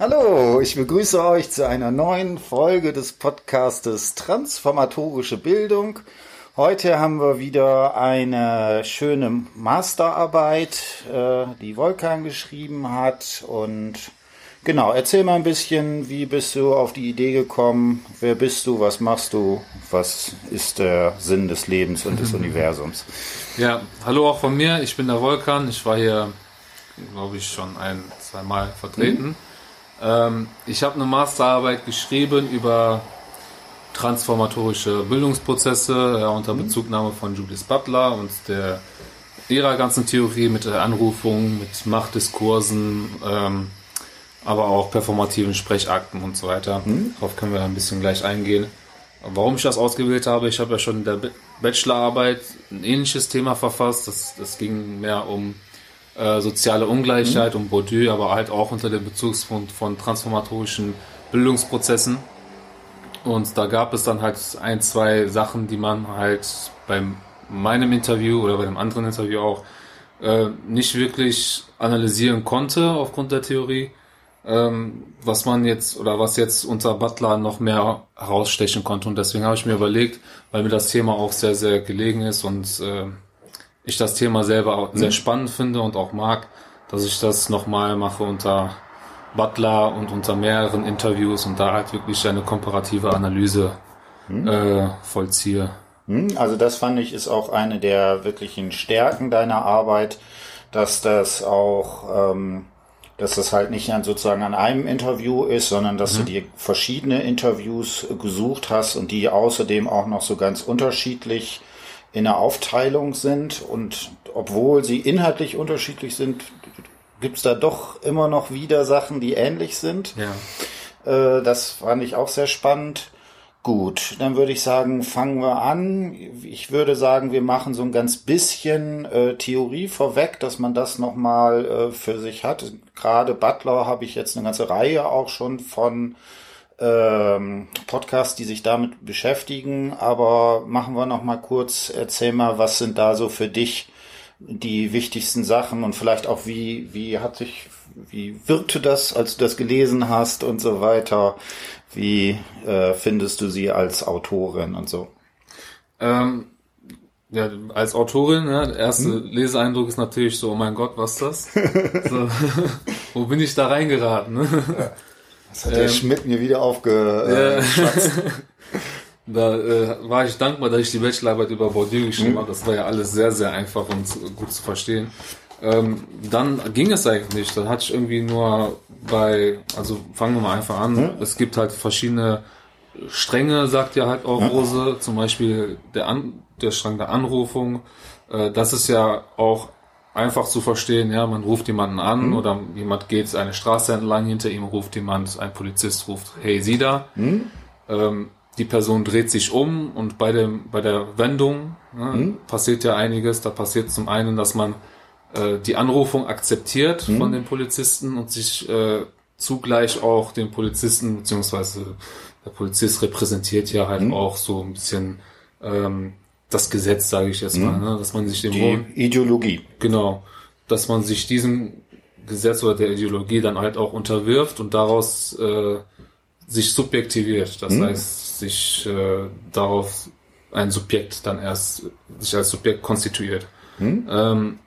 Hallo, ich begrüße euch zu einer neuen Folge des Podcastes Transformatorische Bildung. Heute haben wir wieder eine schöne Masterarbeit, äh, die Volkan geschrieben hat. Und genau, erzähl mal ein bisschen, wie bist du auf die Idee gekommen? Wer bist du? Was machst du? Was ist der Sinn des Lebens und des Universums? Ja, hallo auch von mir. Ich bin der Volkan. Ich war hier, glaube ich, schon ein, zwei Mal vertreten. Mhm. Ähm, ich habe eine Masterarbeit geschrieben über transformatorische Bildungsprozesse ja, unter mhm. Bezugnahme von Judith Butler und der ihrer ganzen Theorie mit der Anrufung, mit Machtdiskursen, ähm, aber auch performativen Sprechakten und so weiter. Mhm. Darauf können wir ein bisschen gleich eingehen. Warum ich das ausgewählt habe, ich habe ja schon in der Bachelorarbeit ein ähnliches Thema verfasst. Das, das ging mehr um äh, soziale Ungleichheit mhm. und Bourdieu, aber halt auch unter dem Bezugspunkt von transformatorischen Bildungsprozessen. Und da gab es dann halt ein, zwei Sachen, die man halt bei meinem Interview oder bei einem anderen Interview auch äh, nicht wirklich analysieren konnte aufgrund der Theorie. Ähm, was man jetzt oder was jetzt unter Butler noch mehr herausstechen konnte. Und deswegen habe ich mir überlegt, weil mir das Thema auch sehr, sehr gelegen ist und äh, ich das Thema selber auch sehr mhm. spannend finde und auch mag, dass ich das nochmal mache unter Butler und unter mehreren Interviews und da halt wirklich eine komparative Analyse mhm. äh, vollziehe. Mhm. Also das fand ich ist auch eine der wirklichen Stärken deiner Arbeit, dass das auch, ähm, dass das halt nicht an sozusagen an einem Interview ist, sondern dass mhm. du dir verschiedene Interviews gesucht hast und die außerdem auch noch so ganz unterschiedlich in der Aufteilung sind und obwohl sie inhaltlich unterschiedlich sind, gibt es da doch immer noch wieder Sachen, die ähnlich sind. Ja. Äh, das fand ich auch sehr spannend. Gut, dann würde ich sagen, fangen wir an. Ich würde sagen, wir machen so ein ganz bisschen äh, Theorie vorweg, dass man das nochmal äh, für sich hat. Gerade Butler habe ich jetzt eine ganze Reihe auch schon von ähm, Podcasts, die sich damit beschäftigen. Aber machen wir noch mal kurz, erzähl mal, was sind da so für dich die wichtigsten Sachen und vielleicht auch wie, wie hat sich, wie wirkte das, als du das gelesen hast und so weiter? Wie äh, findest du sie als Autorin und so? Ähm, ja, als Autorin, ja, der erste hm? Leseeindruck ist natürlich so, oh mein Gott, was ist das? so, wo bin ich da reingeraten? Ne? Ja. Das hat ähm, der Schmidt mir wieder aufgeschwatzt. Äh, da äh, war ich dankbar, dass ich die Bachelorarbeit über Bourdieu geschrieben mhm. habe. Das war ja alles sehr, sehr einfach und gut zu verstehen. Ähm, dann ging es eigentlich nicht. Dann hatte ich irgendwie nur bei, also fangen wir mal einfach an. Mhm. Es gibt halt verschiedene Stränge, sagt ja halt auch mhm. Rose. Zum Beispiel der, an, der Strang der Anrufung. Äh, das ist ja auch einfach zu verstehen, ja, man ruft jemanden an mhm. oder jemand geht eine Straße entlang, hinter ihm ruft jemand, ein Polizist ruft, hey, Sie da. Mhm. Ähm, die Person dreht sich um und bei dem, bei der Wendung ne, mhm. passiert ja einiges. Da passiert zum einen, dass man äh, die Anrufung akzeptiert mhm. von den Polizisten und sich äh, zugleich auch den Polizisten, beziehungsweise der Polizist repräsentiert ja halt mhm. auch so ein bisschen ähm, das Gesetz, sage ich jetzt mal, mhm. ne? dass man sich dem Die Ideologie. Genau, dass man sich diesem Gesetz oder der Ideologie dann halt auch unterwirft und daraus äh, sich subjektiviert. Das mhm. heißt, sich äh, darauf ein Subjekt dann erst sich als Subjekt konstituiert. Mhm. Ähm,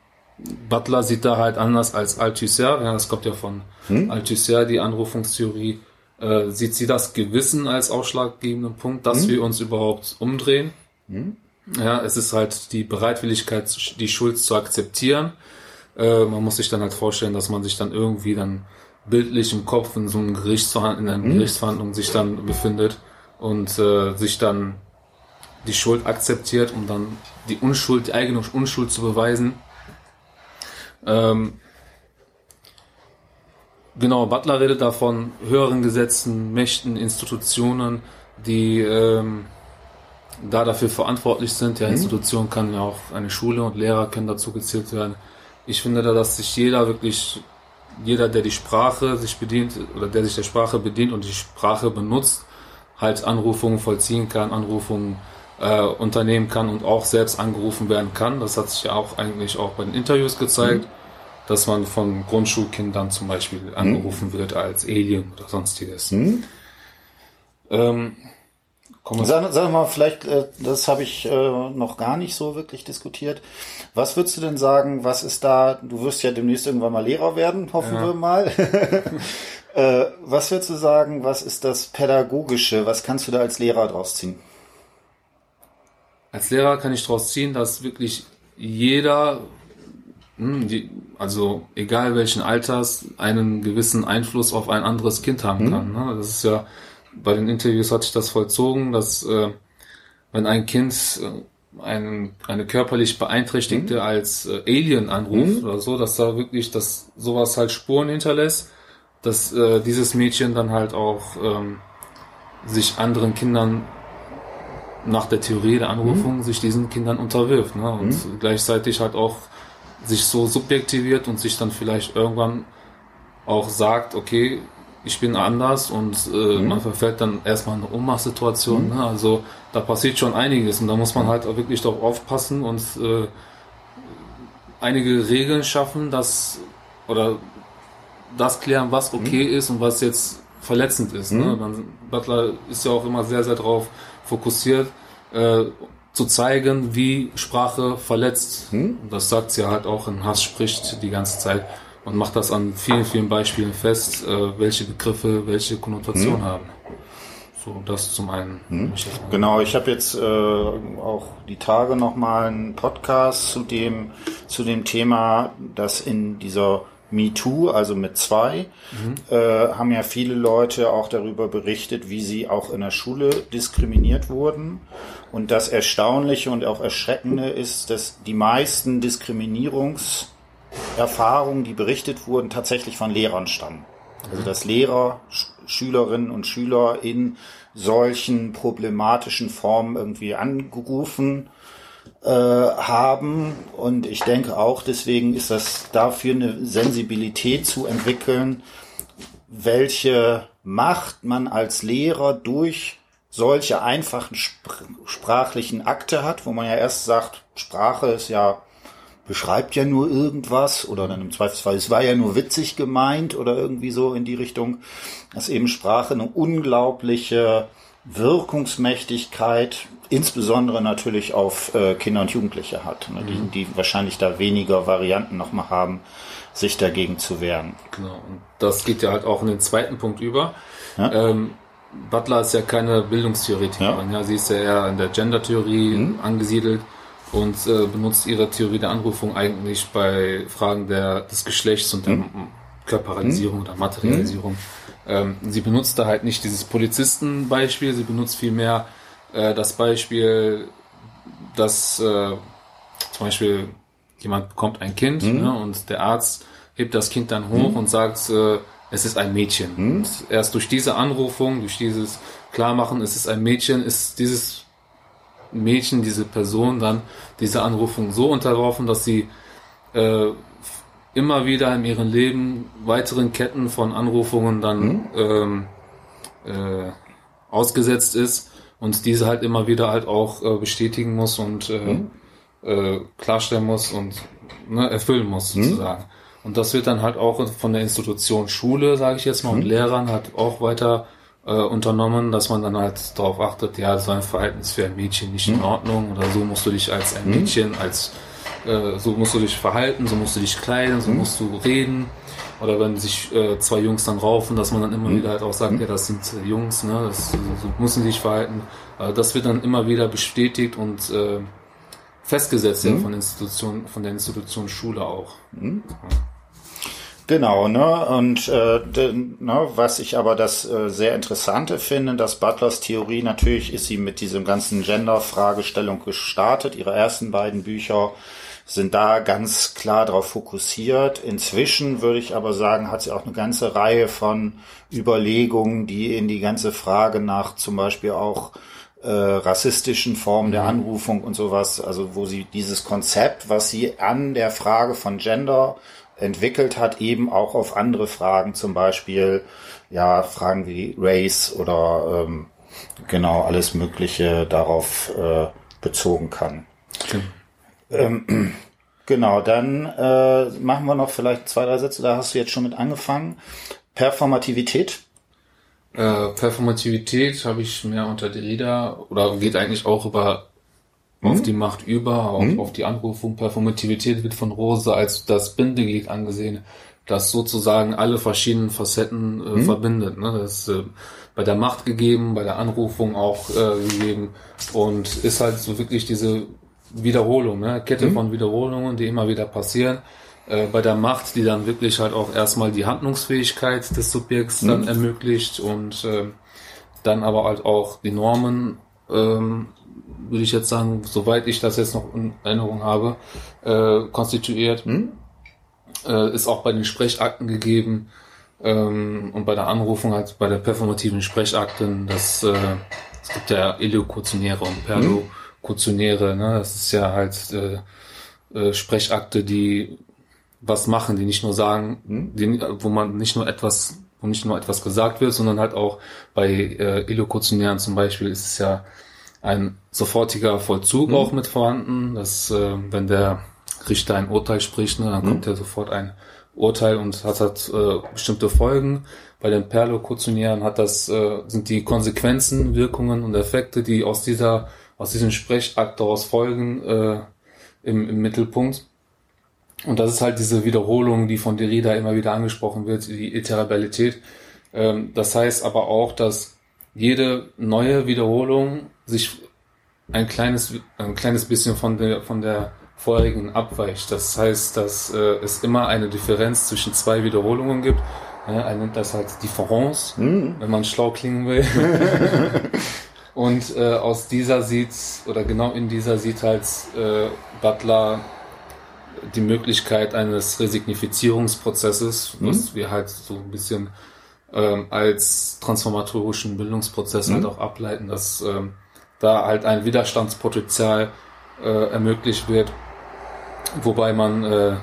Butler sieht da halt anders als Althusser, ja, das kommt ja von mhm. Althusser, die Anrufungstheorie. Äh, sieht sie das Gewissen als ausschlaggebenden Punkt, dass mhm. wir uns überhaupt umdrehen? Ja, es ist halt die Bereitwilligkeit, die Schuld zu akzeptieren. Äh, man muss sich dann halt vorstellen, dass man sich dann irgendwie dann bildlich im Kopf in so einem Gerichtsverhandlung, in einer mhm. Gerichtsverhandlung sich dann befindet und äh, sich dann die Schuld akzeptiert, um dann die Unschuld, die eigene Unschuld zu beweisen. Ähm, genau, Butler redet davon höheren Gesetzen, Mächten, Institutionen, die ähm, da dafür verantwortlich sind. Ja, mhm. Institution kann ja auch eine Schule und Lehrer können dazu gezählt werden. Ich finde da, dass sich jeder wirklich, jeder, der die Sprache sich bedient oder der sich der Sprache bedient und die Sprache benutzt, halt Anrufungen vollziehen kann, Anrufungen äh, unternehmen kann und auch selbst angerufen werden kann. Das hat sich ja auch eigentlich auch bei den Interviews gezeigt. dass man von Grundschulkindern zum Beispiel angerufen wird als Alien oder sonstiges. Hm? Ähm, Sag, sag mal, vielleicht, äh, das habe ich äh, noch gar nicht so wirklich diskutiert. Was würdest du denn sagen, was ist da, du wirst ja demnächst irgendwann mal Lehrer werden, hoffen Ja. wir mal. äh, was würdest du sagen, was ist das Pädagogische, was kannst du da als Lehrer draus ziehen? Als Lehrer kann ich daraus ziehen, dass wirklich jeder, hm, also egal welchen Alters, einen gewissen Einfluss auf ein anderes Kind haben kann. Ne? Das ist ja, bei den Interviews hat sich das vollzogen, dass äh, wenn ein Kind äh, einen, eine körperlich Beeinträchtigte als äh, Alien anruft oder so, dass da wirklich dass sowas halt Spuren hinterlässt, dass äh, dieses Mädchen dann halt auch ähm, sich anderen Kindern nach der Theorie der Anrufung sich diesen Kindern unterwirft ne? und gleichzeitig halt auch sich so subjektiviert und sich dann vielleicht irgendwann auch sagt, okay, ich bin anders und äh, man verfällt dann erstmal in eine Ohnmachtssituation. Ne? Also da passiert schon einiges und da muss man halt auch wirklich darauf aufpassen und äh, einige Regeln schaffen, dass oder das klären, was okay ist und was jetzt verletzend ist. Ne? Man, Butler ist ja auch immer sehr, sehr darauf fokussiert, äh, zu zeigen, wie Sprache verletzt. Das sagt sie halt auch in Hass spricht die ganze Zeit und macht das an vielen, vielen Beispielen fest, äh, welche Begriffe welche Konnotation haben. So, das zum einen. Ich jetzt mal- Genau, ich habe jetzt äh, auch die Tage nochmal einen Podcast zu dem, zu dem Thema, dass in dieser MeToo, also mit zwei, äh, haben ja viele Leute auch darüber berichtet, wie sie auch in der Schule diskriminiert wurden. Und das Erstaunliche und auch Erschreckende ist, dass die meisten Diskriminierungserfahrungen, die berichtet wurden, tatsächlich von Lehrern stammen. Also dass Lehrer, Sch Schülerinnen und Schüler in solchen problematischen Formen irgendwie angerufen äh, haben. Und ich denke auch, deswegen ist das dafür eine Sensibilität zu entwickeln, welche Macht man als Lehrer durch solche einfachen spr sprachlichen Akte hat, wo man ja erst sagt, Sprache ist ja beschreibt ja nur irgendwas oder dann im Zweifelsfall, es war ja nur witzig gemeint oder irgendwie so in die Richtung, dass eben Sprache eine unglaubliche Wirkungsmächtigkeit, insbesondere natürlich auf äh, Kinder und Jugendliche hat, ne, die, die wahrscheinlich da weniger Varianten nochmal haben, sich dagegen zu wehren. Genau. Und das geht ja halt auch in den zweiten Punkt über. Ähm, Butler ist ja keine Bildungstheoretikerin. Ja. sie ist ja eher in der Gender-Theorie angesiedelt und äh, benutzt ihre Theorie der Anrufung eigentlich bei Fragen der, des Geschlechts und der M- Körperalisierung oder Materialisierung. Ähm, sie benutzt da halt nicht dieses Polizistenbeispiel, sie benutzt vielmehr äh, das Beispiel, dass äh, zum Beispiel jemand bekommt ein Kind ne, und der Arzt hebt das Kind dann hoch und sagt, äh, es ist ein Mädchen. Und erst durch diese Anrufung, durch dieses Klarmachen, es ist ein Mädchen, ist dieses Mädchen, diese Person dann dieser Anrufung so unterworfen, dass sie äh, immer wieder in ihrem Leben weiteren Ketten von Anrufungen dann ähm, äh, ausgesetzt ist und diese halt immer wieder halt auch äh, bestätigen muss und äh, äh, klarstellen muss und ne, erfüllen muss sozusagen. Und das wird dann halt auch von der Institution Schule, sage ich jetzt mal, und Lehrern halt auch weiter äh, unternommen, dass man dann halt darauf achtet, ja, so ein Verhalten ist für ein Mädchen nicht in Ordnung oder so musst du dich als ein Mädchen, als äh, so musst du dich verhalten, so musst du dich kleiden, so musst du reden. Oder wenn sich äh, zwei Jungs dann raufen, dass man dann immer wieder halt auch sagt, ja, das sind äh, Jungs, ne, das, so müssen sie sich verhalten. Äh, das wird dann immer wieder bestätigt und äh, festgesetzt ja, von Institution, von der Institution Schule auch. Genau, ne? Und äh, ne, was ich aber das äh, sehr Interessante finde, dass Butlers Theorie natürlich ist sie mit diesem ganzen Gender-Fragestellung gestartet. Ihre ersten beiden Bücher sind da ganz klar darauf fokussiert. Inzwischen würde ich aber sagen, hat sie auch eine ganze Reihe von Überlegungen, die in die ganze Frage nach zum Beispiel auch äh, rassistischen Formen der Anrufung und sowas, also wo sie dieses Konzept, was sie an der Frage von Gender entwickelt hat, eben auch auf andere Fragen, zum Beispiel ja Fragen wie Race oder ähm, genau alles Mögliche darauf äh, bezogen kann. Ähm, Genau, dann äh, machen wir noch vielleicht zwei, drei Sätze, da hast du jetzt schon mit angefangen. Performativität. Äh, Performativität habe ich mehr unter Derrida oder geht eigentlich auch über. Auf die Macht über, auf, mhm. auf die Anrufung. Performativität wird von Rose als das Bindeglied angesehen, das sozusagen alle verschiedenen Facetten äh, mhm. verbindet. Ne? Das ist äh, bei der Macht gegeben, bei der Anrufung auch äh, gegeben und ist halt so wirklich diese Wiederholung, ne? Kette mhm. von Wiederholungen, die immer wieder passieren. Äh, bei der Macht, die dann wirklich halt auch erstmal die Handlungsfähigkeit des Subjekts dann ermöglicht und äh, dann aber halt auch die Normen, ähm, würde ich jetzt sagen, soweit ich das jetzt noch in Erinnerung habe, äh, konstituiert. Mhm. Äh, ist auch bei den Sprechakten gegeben ähm, und bei der Anrufung halt bei der performativen Sprechakten, das äh, es gibt ja Eliokotionäre und Perlo. Mhm Kutionäre, ne? Das ist ja halt äh, äh, Sprechakte, die was machen, die nicht nur sagen, hm? die, wo man nicht nur etwas, wo nicht nur etwas gesagt wird, sondern halt auch bei äh, Elokutionären zum Beispiel ist es ja ein sofortiger Vollzug mhm. auch mit vorhanden, dass äh, wenn der Richter ein Urteil spricht, ne, dann mhm. kommt ja sofort ein Urteil und hat halt äh, bestimmte Folgen. Bei den Perlokutionären hat das äh, sind die Konsequenzen, Wirkungen und Effekte, die aus dieser aus diesem Sprechakt daraus folgen äh, im, im Mittelpunkt. Und das ist halt diese Wiederholung, die von Derrida immer wieder angesprochen wird, die Iterabilität. Ähm, das heißt aber auch, dass jede neue Wiederholung sich ein kleines, ein kleines bisschen von der, von der vorherigen abweicht. Das heißt, dass äh, es immer eine Differenz zwischen zwei Wiederholungen gibt. Ja, er nennt das halt Difference, mhm. wenn man schlau klingen will. Und äh, aus dieser sieht, oder genau in dieser sieht halt äh, Butler die Möglichkeit eines Resignifizierungsprozesses, mhm. was wir halt so ein bisschen ähm, als transformatorischen Bildungsprozess halt mhm. halt auch ableiten, dass ähm, da halt ein Widerstandspotenzial äh, ermöglicht wird, wobei man äh,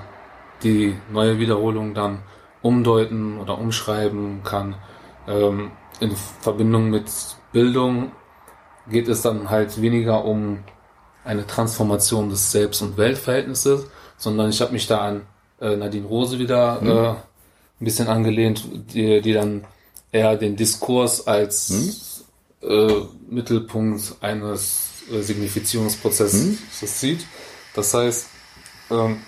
die neue Wiederholung dann umdeuten oder umschreiben kann ähm, in Verbindung mit Bildung geht es dann halt weniger um eine Transformation des Selbst- und Weltverhältnisses, sondern ich habe mich da an äh, Nadine Rose wieder mhm. äh, ein bisschen angelehnt, die, die dann eher den Diskurs als mhm. Äh, Mittelpunkt eines äh, Signifizierungsprozesses mhm. sieht. Das heißt, ähm,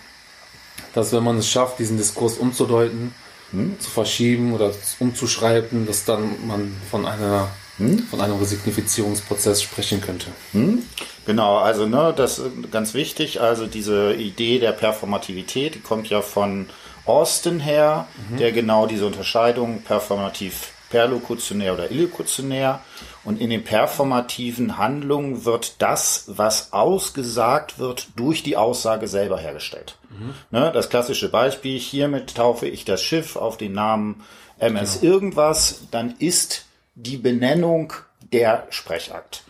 dass wenn man es schafft, diesen Diskurs umzudeuten, mhm. zu verschieben oder umzuschreiben, dass dann man von einer hm? von einem Resignifizierungsprozess sprechen könnte. Hm? Genau, also ne, das ist ganz wichtig. Also diese Idee der Performativität, die kommt ja von Austin her, mhm. der genau diese Unterscheidung performativ perlokutionär oder illokutionär und in den performativen Handlungen wird das, was ausgesagt wird, durch die Aussage selber hergestellt. Mhm. Ne, das klassische Beispiel, hiermit taufe ich das Schiff auf den Namen MS genau. irgendwas, dann ist die Benennung der Sprechakt.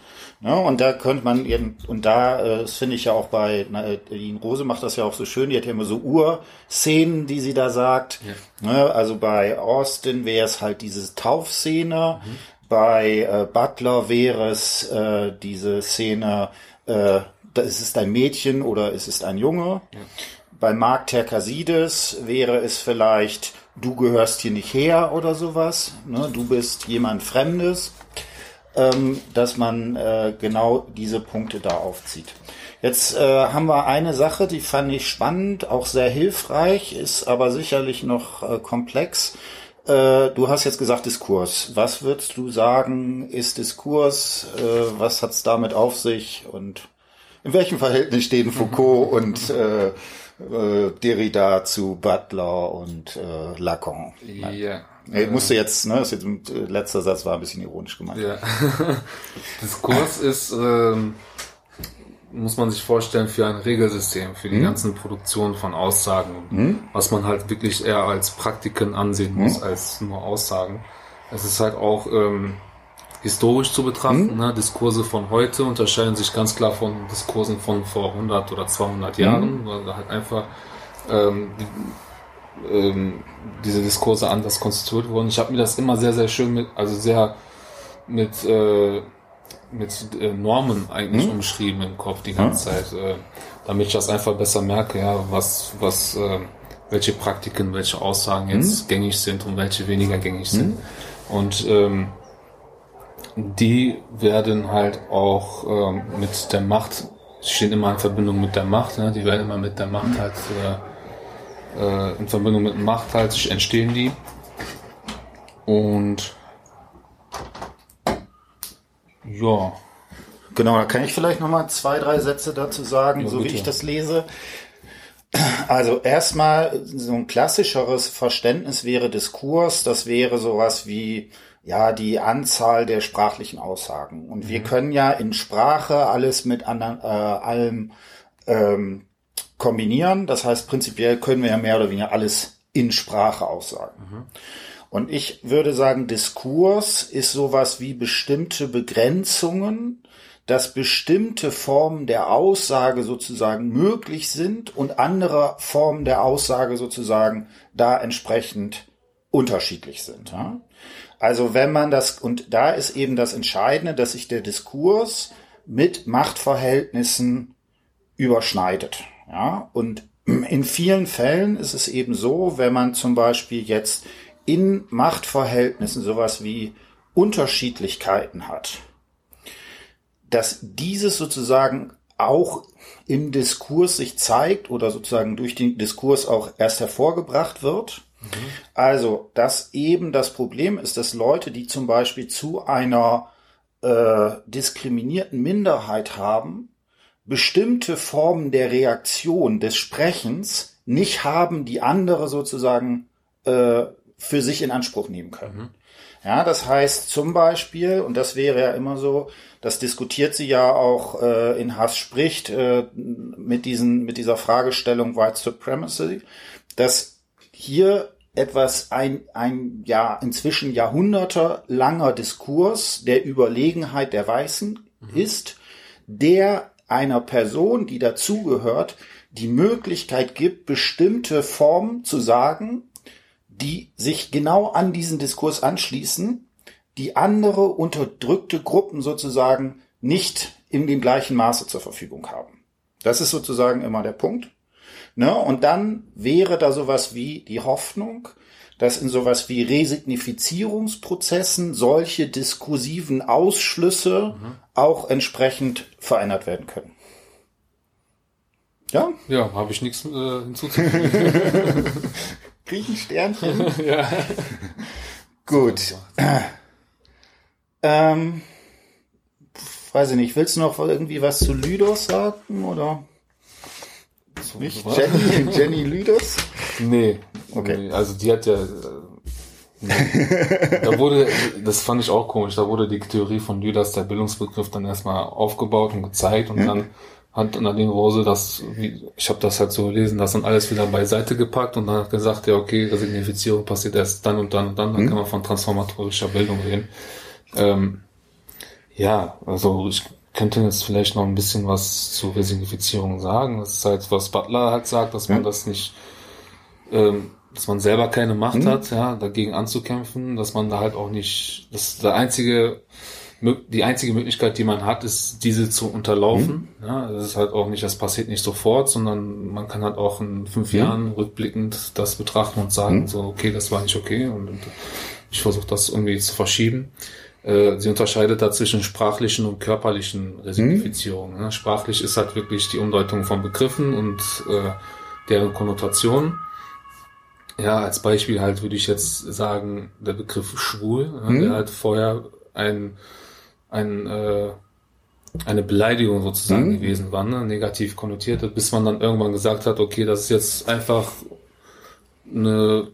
Ja, und da könnte man eben, und da, äh, das finde ich ja auch bei Nadine Rose macht das ja auch so schön, die hat ja immer so Urszenen, die sie da sagt. Ja. Ja, also bei Austin wäre es halt diese Taufszene, mhm. Bei äh, Butler wäre es äh, diese Szene, äh, ist es ein Mädchen oder ist es ein Junge. Bei Mark Terkasides wäre es vielleicht du gehörst hier nicht her oder sowas, ne? du bist jemand Fremdes, ähm, dass man äh, genau diese Punkte da aufzieht. Jetzt äh, haben wir eine Sache, die fand ich spannend, auch sehr hilfreich, ist aber sicherlich noch äh, komplex. Äh, du hast jetzt gesagt Diskurs. Was würdest du sagen, ist Diskurs? Äh, was hat's damit auf sich? Und in welchem Verhältnis stehen Foucault und äh, äh, Derrida zu Butler und äh, Lacan. Ja. Ich musste jetzt, ne, das jetzt, letzter Satz war ein bisschen ironisch gemeint. Ja. Diskurs ist, ähm, muss man sich vorstellen, für ein Regelsystem, für die mhm. ganzen Produktionen von Aussagen, mhm. was man halt wirklich eher als Praktiken ansehen muss, mhm. als nur Aussagen. Es ist halt auch ähm, historisch zu betrachten. Mhm. Ne? Diskurse von heute unterscheiden sich ganz klar von Diskursen von vor 100 oder 200 Jahren, mhm. weil halt einfach ähm, die, ähm, diese Diskurse anders konstituiert wurden. Ich habe mir das immer sehr, sehr schön mit, also sehr mit äh, mit äh, Normen eigentlich hm? umschrieben im Kopf die ganze hm? Zeit, äh, damit ich das einfach besser merke, ja, was, was, äh, welche Praktiken, welche Aussagen jetzt hm? gängig sind und welche weniger gängig sind. Hm? Und ähm, die werden halt auch ähm, mit der Macht, stehen immer in Verbindung mit der Macht, ne? die werden immer mit der Macht halt äh, äh, in Verbindung mit Macht halt entstehen die. Und ja. Genau, da kann ich vielleicht noch mal zwei, drei Sätze dazu sagen, ja, so bitte. wie ich das lese. Also erstmal so ein klassischeres Verständnis wäre Diskurs, das wäre sowas wie ja die Anzahl der sprachlichen Aussagen. Und mhm. wir können ja in Sprache alles mit anderen, äh, allem ähm, kombinieren. Das heißt, prinzipiell können wir ja mehr oder weniger alles in Sprache aussagen. Mhm. Und ich würde sagen, Diskurs ist sowas wie bestimmte Begrenzungen, dass bestimmte Formen der Aussage sozusagen möglich sind und andere Formen der Aussage sozusagen da entsprechend unterschiedlich sind. Ja? Also wenn man das, und da ist eben das Entscheidende, dass sich der Diskurs mit Machtverhältnissen überschneidet. Ja? Und in vielen Fällen ist es eben so, wenn man zum Beispiel jetzt in Machtverhältnissen sowas wie Unterschiedlichkeiten hat, dass dieses sozusagen auch im Diskurs sich zeigt oder sozusagen durch den Diskurs auch erst hervorgebracht wird. Mhm. Also, dass eben das Problem ist, dass Leute, die zum Beispiel zu einer äh, diskriminierten Minderheit haben, bestimmte Formen der Reaktion des Sprechens nicht haben, die andere sozusagen äh, für sich in Anspruch nehmen können. Mhm. Ja, das heißt zum Beispiel, und das wäre ja immer so, das diskutiert sie ja auch äh, in Hass spricht äh, mit diesen mit dieser Fragestellung White Supremacy, dass hier etwas ein ein ja inzwischen jahrhundertelanger Diskurs der Überlegenheit der Weißen mhm. ist, der einer Person, die dazugehört, die Möglichkeit gibt, bestimmte Formen zu sagen, die sich genau an diesen Diskurs anschließen, die andere unterdrückte Gruppen sozusagen nicht in dem gleichen Maße zur Verfügung haben. Das ist sozusagen immer der Punkt. Ne? Und dann wäre da sowas wie die Hoffnung, dass in sowas wie Resignifizierungsprozessen solche diskursiven Ausschlüsse mhm. auch entsprechend verändert werden können. Ja? Ja, habe ich nichts äh, hinzuzufügen. Krieg ein Sternchen? ja. Gut. Ähm, weiß ich nicht, willst du noch irgendwie was zu Lydos sagen, oder? So, nicht? Jenny, Jenny Lydos? Nee. Okay. Nee, also die hat ja, Nee. Äh, da wurde, das fand ich auch komisch, da wurde die Theorie von Lydas, der Bildungsbegriff, dann erstmal aufgebaut und gezeigt und dann Hand an Rose, das, ich habe das halt so gelesen, das dann alles wieder beiseite gepackt und dann hat gesagt, ja okay, Resignifizierung passiert erst dann und dann und dann, dann mhm. kann man von transformatorischer Bildung reden. Ähm, ja, also ich könnte jetzt vielleicht noch ein bisschen was zu Resignifizierung sagen. Das ist halt, was Butler halt sagt, dass man das nicht, ähm, dass man selber keine Macht mhm. hat, ja, dagegen anzukämpfen, dass man da halt auch nicht, das der einzige die einzige Möglichkeit, die man hat, ist, diese zu unterlaufen. Mhm. Ja, das ist halt auch nicht, das passiert nicht sofort, sondern man kann halt auch in fünf mhm. Jahren rückblickend das betrachten und sagen, mhm. so, okay, das war nicht okay und, und ich versuche das irgendwie zu verschieben. Äh, sie unterscheidet da zwischen sprachlichen und körperlichen Resignifizierungen. Mhm. Sprachlich ist halt wirklich die Umdeutung von Begriffen und äh, deren Konnotationen. Ja, als Beispiel halt würde ich jetzt sagen, der Begriff schwul, der mhm. halt vorher ein ein, äh, eine Beleidigung sozusagen mhm. gewesen war, ne? negativ konnotiert, bis man dann irgendwann gesagt hat, okay, das ist jetzt einfach eine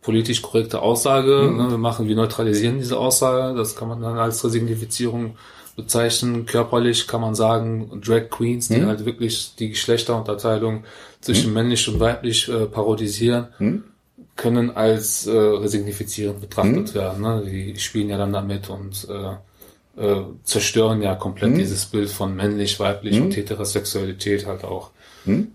politisch korrekte Aussage, mhm. ne? wir machen, wir neutralisieren diese Aussage, das kann man dann als Resignifizierung bezeichnen. Körperlich kann man sagen, Drag Queens, die mhm. halt wirklich die Geschlechterunterteilung zwischen mhm. männlich und weiblich äh, parodisieren, mhm. können als äh, resignifizierend betrachtet mhm. werden. Ne? Die spielen ja dann damit und äh, äh, zerstören ja komplett hm? dieses Bild von männlich, weiblich hm? und Heterosexualität halt auch. Hm?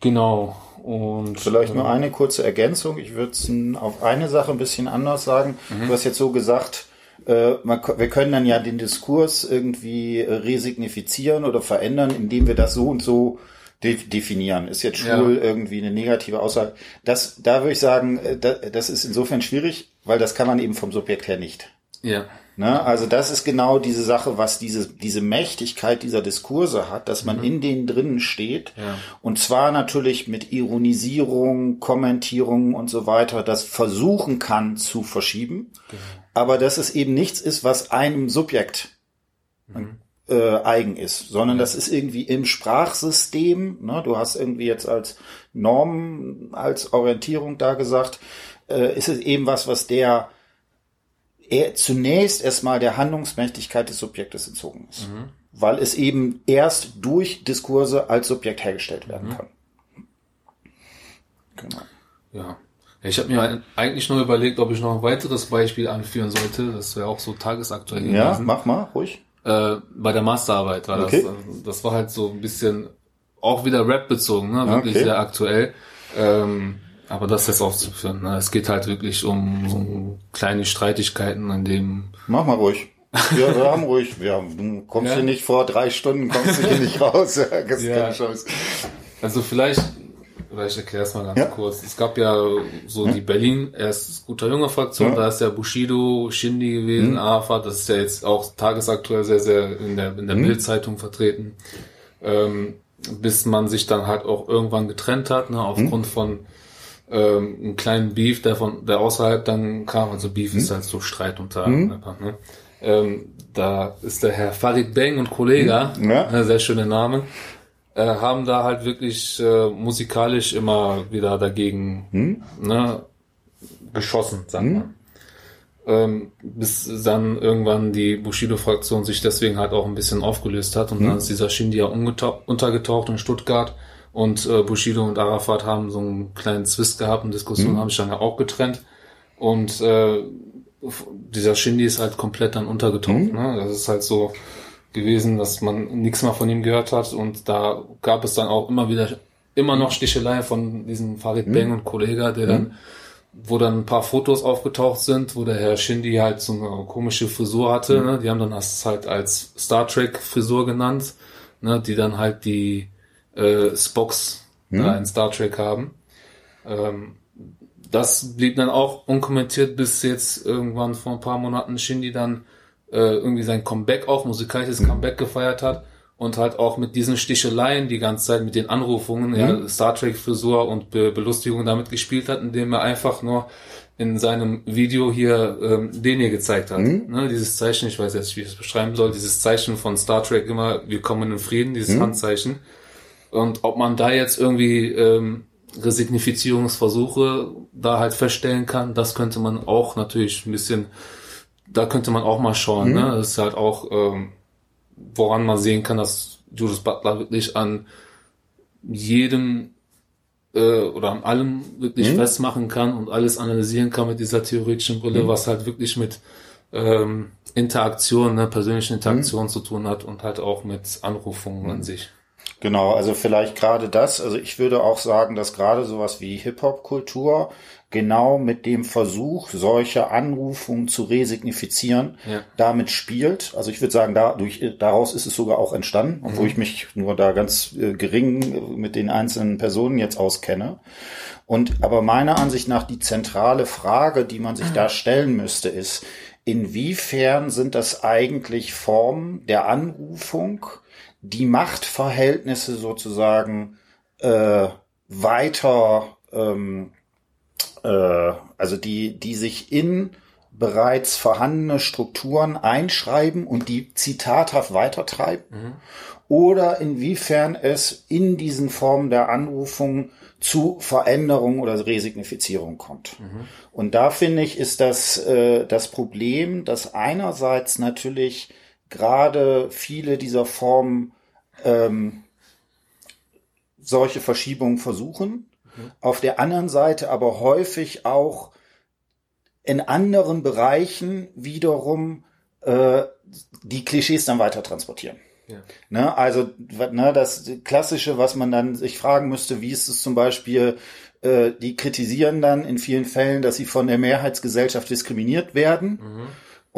Genau. Und vielleicht nur äh, eine kurze Ergänzung. Ich würde auf eine Sache ein bisschen anders sagen. Mhm. Du hast jetzt so gesagt, äh, man, wir können dann ja den Diskurs irgendwie äh, resignifizieren oder verändern, indem wir das so und so de definieren. Ist jetzt schwul ja. irgendwie eine negative Aussage? Das, da würde ich sagen, äh, das ist insofern schwierig, weil das kann man eben vom Subjekt her nicht. Ja. Ne? Also das ist genau diese Sache, was diese, diese Mächtigkeit dieser Diskurse hat, dass man mhm. in denen drinnen steht. Ja. Und zwar natürlich mit Ironisierung, Kommentierung und so weiter, das versuchen kann zu verschieben. Genau. Aber dass es eben nichts ist, was einem Subjekt mhm. äh, eigen ist, sondern ja. das ist irgendwie im Sprachsystem. Ne? Du hast irgendwie jetzt als Norm, als Orientierung da gesagt, äh, ist es eben was, was der er zunächst erstmal der Handlungsmächtigkeit des Subjektes entzogen ist. Mhm. Weil es eben erst durch Diskurse als Subjekt hergestellt werden mhm. kann. Genau. Ja. Ich habe mir eigentlich nur überlegt, ob ich noch ein weiteres Beispiel anführen sollte. Das wäre auch so tagesaktuell gewesen. Ja, mach mal, ruhig. Äh, bei der Masterarbeit war okay. das. Das war halt so ein bisschen auch wieder Rap bezogen, ne? wirklich okay. sehr aktuell. Ähm, aber das ist auszuführen. Ne? Es geht halt wirklich um, um kleine Streitigkeiten, an dem. Mach mal ruhig. Ja, wir haben ruhig. Wir haben, du kommst ja. hier nicht vor drei Stunden, kommst du hier nicht raus. Das ist ja. keine Chance. Also vielleicht, vielleicht erklär es mal ganz ja. kurz. Es gab ja so die Berlin, erst guter junge Fraktion, da ist ja Bushido, Shindy gewesen, mhm. Arafat, das ist ja jetzt auch tagesaktuell sehr, sehr in der, in der mhm. Bildzeitung vertreten. Ähm, bis man sich dann halt auch irgendwann getrennt hat, ne, aufgrund mhm. von ähm, einen kleinen Beef, der von der außerhalb dann kam. Also Beef mhm. ist halt so Streit unter. Mhm. Ne? Ähm, da ist der Herr Farid Bang und Kollega, mhm. ja. äh, sehr schöne Name, äh, haben da halt wirklich äh, musikalisch immer wieder dagegen mhm. ne, geschossen, sagen wir. Mhm. Ähm, bis dann irgendwann die Bushido-Fraktion sich deswegen halt auch ein bisschen aufgelöst hat und dann ist dieser Shindy ja untergetaucht in Stuttgart und äh, Bushido und Arafat haben so einen kleinen Zwist gehabt und Diskussion mhm. haben sich dann ja auch getrennt. Und äh, dieser Shindy ist halt komplett dann untergetaucht. Mhm. Ne? Das ist halt so gewesen, dass man nichts mehr von ihm gehört hat. Und da gab es dann auch immer wieder, immer noch Stichelei von diesem Farid mhm. Bang und Kollega, der dann, wo dann ein paar Fotos aufgetaucht sind, wo der Herr Shindy halt so eine komische Frisur hatte. Mhm. Ne? Die haben dann das halt als Star Trek Frisur genannt, ne? die dann halt die äh, Spocks hm. in Star Trek haben. Ähm, das blieb dann auch unkommentiert, bis jetzt irgendwann vor ein paar Monaten Shindy dann äh, irgendwie sein Comeback auch, musikalisches hm. Comeback gefeiert hat und halt auch mit diesen Sticheleien die ganze Zeit mit den Anrufungen, mhm. ja, Star Trek Frisur und Be Belustigung damit gespielt hat, indem er einfach nur in seinem Video hier ähm, den hier gezeigt hat. Mhm. Ne, dieses Zeichen, ich weiß jetzt, wie ich es beschreiben soll, dieses Zeichen von Star Trek immer, wir kommen in Frieden, dieses mhm. Handzeichen. Und ob man da jetzt irgendwie ähm, Resignifizierungsversuche da halt feststellen kann, das könnte man auch natürlich ein bisschen, da könnte man auch mal schauen. Mhm. Ne? Das ist halt auch, ähm, woran man sehen kann, dass Judas Butler wirklich an jedem äh, oder an allem wirklich mhm. festmachen kann und alles analysieren kann mit dieser theoretischen Brille, mhm. was halt wirklich mit ähm, Interaktion, ne, persönlichen Interaktion mhm. zu tun hat und halt auch mit Anrufungen an mhm. sich. Genau, also vielleicht gerade das. Also ich würde auch sagen, dass gerade sowas wie Hip-Hop-Kultur genau mit dem Versuch, solche Anrufungen zu resignifizieren, ja. damit spielt. Also ich würde sagen, dadurch, daraus ist es sogar auch entstanden, obwohl mhm. ich mich nur da ganz äh, gering mit den einzelnen Personen jetzt auskenne. Und aber meiner Ansicht nach die zentrale Frage, die man sich da stellen müsste, ist, inwiefern sind das eigentlich Formen der Anrufung, die Machtverhältnisse sozusagen äh, weiter, ähm, äh, also die, die sich in bereits vorhandene Strukturen einschreiben und die zitathaft weitertreiben? Mhm. Oder inwiefern es in diesen Formen der Anrufung zu Veränderung oder Resignifizierung kommt. Mhm. Und da finde ich, ist das äh, das Problem, dass einerseits natürlich gerade viele dieser Formen ähm, solche Verschiebungen versuchen, mhm. auf der anderen Seite aber häufig auch in anderen Bereichen wiederum äh, die Klischees dann weiter transportieren. Ja. Ne, also ne, das Klassische, was man dann sich fragen müsste, wie ist es zum Beispiel, äh, die kritisieren dann in vielen Fällen, dass sie von der Mehrheitsgesellschaft diskriminiert werden. Mhm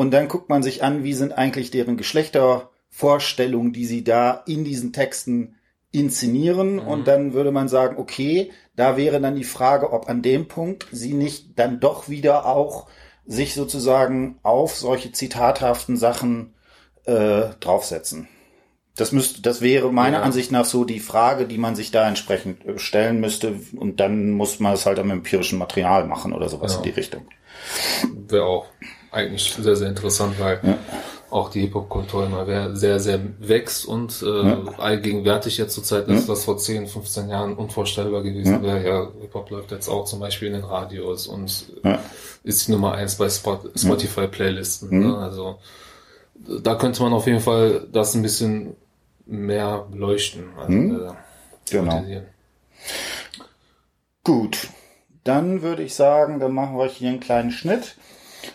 und dann guckt man sich an, wie sind eigentlich deren Geschlechtervorstellungen, die sie da in diesen Texten inszenieren mhm. und dann würde man sagen, okay, da wäre dann die Frage, ob an dem Punkt sie nicht dann doch wieder auch sich sozusagen auf solche zitathaften Sachen äh, draufsetzen. Das müsste, das wäre meiner ja. Ansicht nach so die Frage, die man sich da entsprechend äh, stellen müsste. Und dann muss man es halt am empirischen Material machen oder sowas ja. in die Richtung. Wäre auch eigentlich sehr, sehr interessant, weil ja. auch die Hip-Hop-Kultur immer sehr, sehr wächst und äh, ja. allgegenwärtig jetzt zur Zeit ist, das vor 10, 15 Jahren unvorstellbar gewesen wäre. Ja, Hip-Hop läuft jetzt auch zum Beispiel in den Radios und ist die Nummer eins bei Spotify-Playlisten. Mhm. Ne? Also da könnte man auf jeden Fall das ein bisschen mehr beleuchten. Also, mhm. äh, genau. Gut, dann würde ich sagen, dann machen wir hier einen kleinen Schnitt.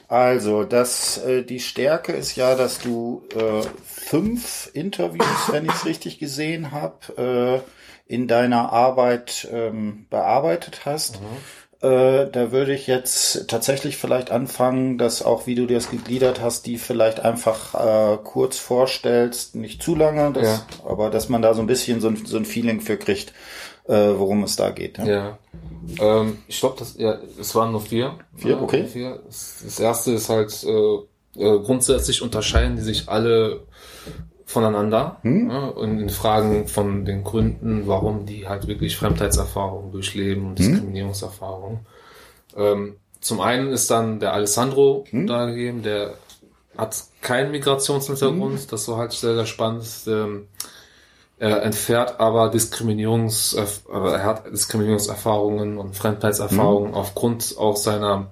Also, das, äh, die Stärke ist ja, dass du äh, fünf Interviews, wenn ich es richtig gesehen habe, äh, in deiner Arbeit ähm, bearbeitet hast. Mhm. Äh, da würde ich jetzt tatsächlich vielleicht anfangen, dass auch, wie du dir das gegliedert hast, die vielleicht einfach äh, kurz vorstellst, nicht zu lange, das, ja. aber dass man da so ein bisschen so ein, so ein Feeling für kriegt, äh, worum es da geht. Ja. ja. Ähm, ich glaube, das, ja, es waren nur vier. Vier, okay. Vier. Das erste ist halt äh, äh, grundsätzlich unterscheiden die sich alle voneinander hm? ja, und in Fragen von den Gründen, warum die halt wirklich Fremdheitserfahrungen durchleben und hm? Diskriminierungserfahrungen. Ähm, zum einen ist dann der Alessandro hm? da gegeben, der hat keinen Migrationshintergrund, hm? das war halt sehr, sehr spannend. Ähm, er entfährt aber Diskriminierungs, äh, er hat Diskriminierungserfahrungen und Fremdheitserfahrungen hm? aufgrund auch seiner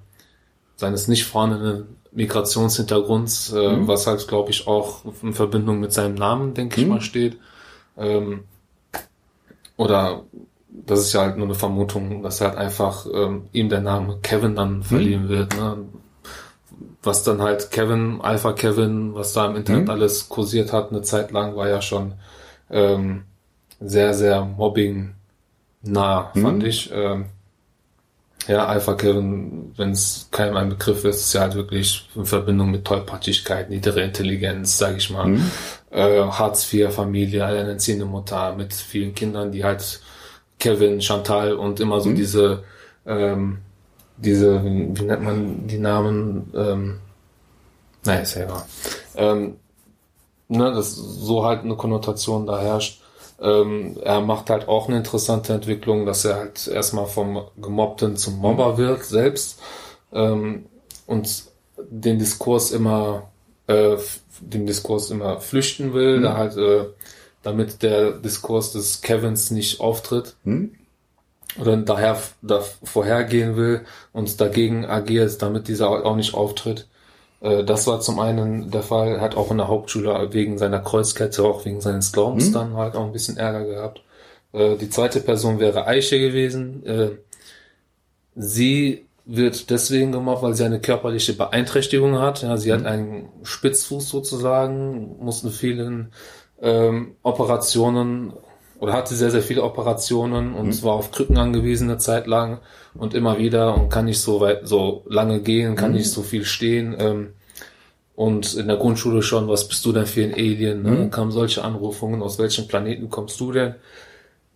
seines nicht vorhandenen Migrationshintergrunds, äh, mhm. was halt, glaube ich, auch in Verbindung mit seinem Namen, denke mhm. ich mal, steht. Ähm, oder das ist ja halt nur eine Vermutung, dass halt einfach ähm, ihm der Name Kevin dann mhm. verliehen wird. Ne? Was dann halt Kevin, Alpha Kevin, was da im Internet mhm. alles kursiert hat, eine Zeit lang, war ja schon ähm, sehr, sehr mobbing nah, fand mhm. ich. Ähm, ja, Alpha Kevin, wenn es keinem ein Begriff ist, ist ja halt wirklich in Verbindung mit Tollpatschigkeit, niedere Intelligenz, sage ich mal. Mhm. Äh, Hartz-IV-Familie, alleinerziehende Mutter mit vielen Kindern, die halt Kevin, Chantal und immer so mhm. diese, ähm, diese, wie nennt man die Namen? Ähm, naja, ist ja egal. Ähm, ne, dass so halt eine Konnotation da herrscht. Ähm, er macht halt auch eine interessante Entwicklung, dass er halt erstmal vom Gemobbten zum Mobber wird selbst ähm, und den Diskurs immer äh, den Diskurs immer flüchten will, mhm. da halt äh, damit der Diskurs des Kevins nicht auftritt. Mhm. Oder daher da vorhergehen will und dagegen agiert, damit dieser auch nicht auftritt. Äh, das war zum einen der Fall, hat auch in der Hauptschule wegen seiner Kreuzkette, auch wegen seines Glaubens mhm. dann halt auch ein bisschen Ärger gehabt. Äh, die zweite Person wäre Eiche gewesen. Äh, sie wird deswegen gemacht, weil sie eine körperliche Beeinträchtigung hat. Ja, sie mhm. hat einen Spitzfuß sozusagen, mussten vielen ähm, Operationen oder hatte sehr, sehr viele Operationen und mhm. war auf Krücken angewiesen eine Zeit lang und immer wieder und kann nicht so weit, so lange gehen, kann mhm. nicht so viel stehen. Ähm, und in der Grundschule schon, was bist du denn für ein Alien? Ne? Mhm. kamen solche Anrufungen, aus welchem Planeten kommst du denn?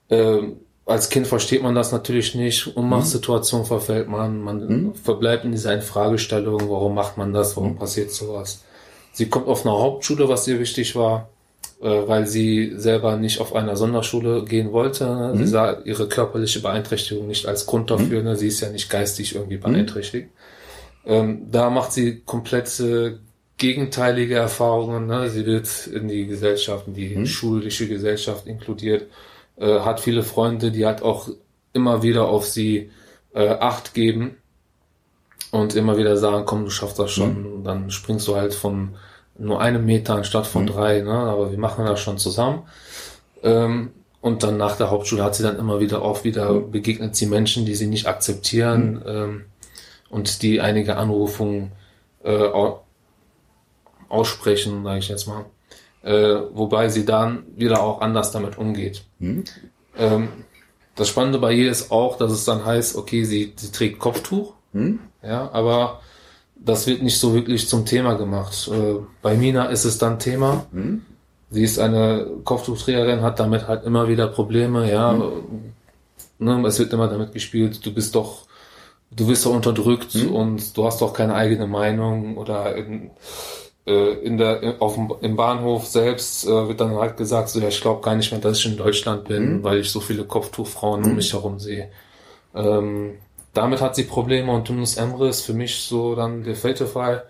Ähm, als Kind versteht man das natürlich nicht. Ohnmachtssituation mhm. verfällt man, man mhm. verbleibt in dieser Fragestellung, warum macht man das, warum mhm. passiert sowas. Sie kommt auf eine Hauptschule, was ihr wichtig war weil sie selber nicht auf einer Sonderschule gehen wollte. Mhm. Sie sah ihre körperliche Beeinträchtigung nicht als Grund dafür. Mhm. Sie ist ja nicht geistig irgendwie mhm. beeinträchtigt. Mhm. Ähm, da macht sie komplette gegenteilige Erfahrungen. Ne? Sie wird in die Gesellschaft, in die mhm. schulische Gesellschaft inkludiert, äh, hat viele Freunde, die halt auch immer wieder auf sie äh, Acht geben und immer wieder sagen, komm, du schaffst das schon. Mhm. Und dann springst du halt von nur einen Meter anstatt von mhm. drei, ne? aber wir machen das schon zusammen. Ähm, und dann nach der Hauptschule hat sie dann immer wieder auch wieder mhm. begegnet sie Menschen, die sie nicht akzeptieren mhm. ähm, und die einige Anrufungen äh, aussprechen, sage ich jetzt mal. Äh, wobei sie dann wieder auch anders damit umgeht. Mhm. Ähm, das Spannende bei ihr ist auch, dass es dann heißt, okay, sie, sie trägt Kopftuch, mhm. ja, aber das wird nicht so wirklich zum Thema gemacht. Äh, bei Mina ist es dann Thema. Mhm. Sie ist eine Kopftuchträgerin, hat damit halt immer wieder Probleme, ja. Mhm. Ne, es wird immer damit gespielt, du bist doch, du wirst doch unterdrückt mhm. und du hast doch keine eigene Meinung oder in, äh, in der, auf dem, im Bahnhof selbst äh, wird dann halt gesagt, so ja, ich glaube gar nicht mehr, dass ich in Deutschland bin, mhm. weil ich so viele Kopftuchfrauen um mhm. mich herum sehe. Ähm, damit hat sie Probleme und Yunus Emre ist für mich so dann der vierte Fall,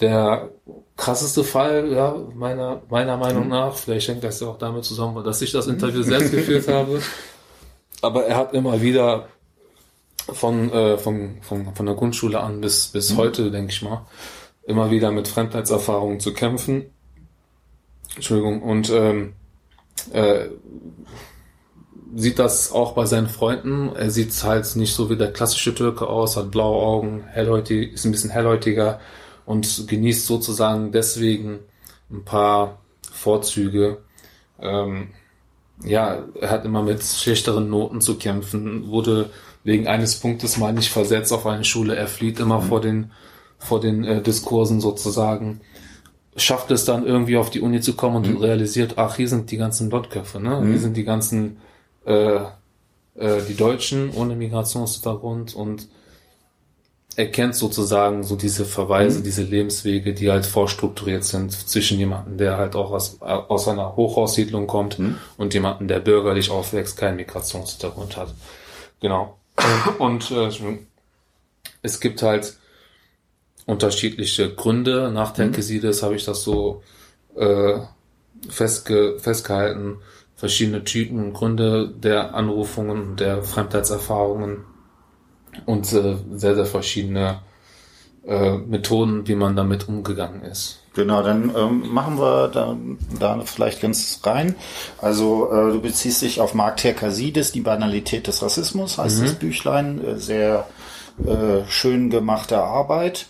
der krasseste Fall, ja, meiner, meiner Meinung mhm. nach. Vielleicht hängt das ja auch damit zusammen, dass ich das Interview selbst geführt habe. Aber er hat immer wieder von, äh, von, von, von der Grundschule an bis, bis mhm. heute, denke ich mal, immer wieder mit Fremdheitserfahrungen zu kämpfen. Entschuldigung, und ähm, äh, sieht das auch bei seinen Freunden. Er sieht halt nicht so wie der klassische Türke aus, hat blaue Augen, hellhäutig, ist ein bisschen hellhäutiger und genießt sozusagen deswegen ein paar Vorzüge. Ähm, ja, er hat immer mit schlechteren Noten zu kämpfen, wurde wegen eines Punktes mal nicht versetzt auf eine Schule. Er flieht immer mhm. vor den, vor den äh, Diskursen sozusagen. Schafft es dann irgendwie auf die Uni zu kommen und mhm. realisiert, ach, hier sind die ganzen Blondköpfe, ne? Mhm. Hier sind die ganzen, äh, äh, die Deutschen ohne Migrationshintergrund und erkennt sozusagen so diese Verweise, mhm. diese Lebenswege, die halt vorstrukturiert sind zwischen jemandem, der halt auch aus, aus einer Hochhaussiedlung kommt mhm. und jemandem, der bürgerlich aufwächst, keinen Migrationshintergrund hat. Genau. Und äh, es gibt halt unterschiedliche Gründe. Nach Tenkesides mhm. habe ich das so äh, festge festgehalten. Verschiedene Typen und Gründe der Anrufungen, der Fremdheitserfahrungen und äh, sehr, sehr verschiedene äh, Methoden, wie man damit umgegangen ist. Genau, dann ähm, machen wir da, da vielleicht ganz rein. Also äh, du beziehst dich auf Mark Terkasides, die Banalität des Rassismus, heißt mhm. das Büchlein, äh, sehr äh, schön gemachte Arbeit.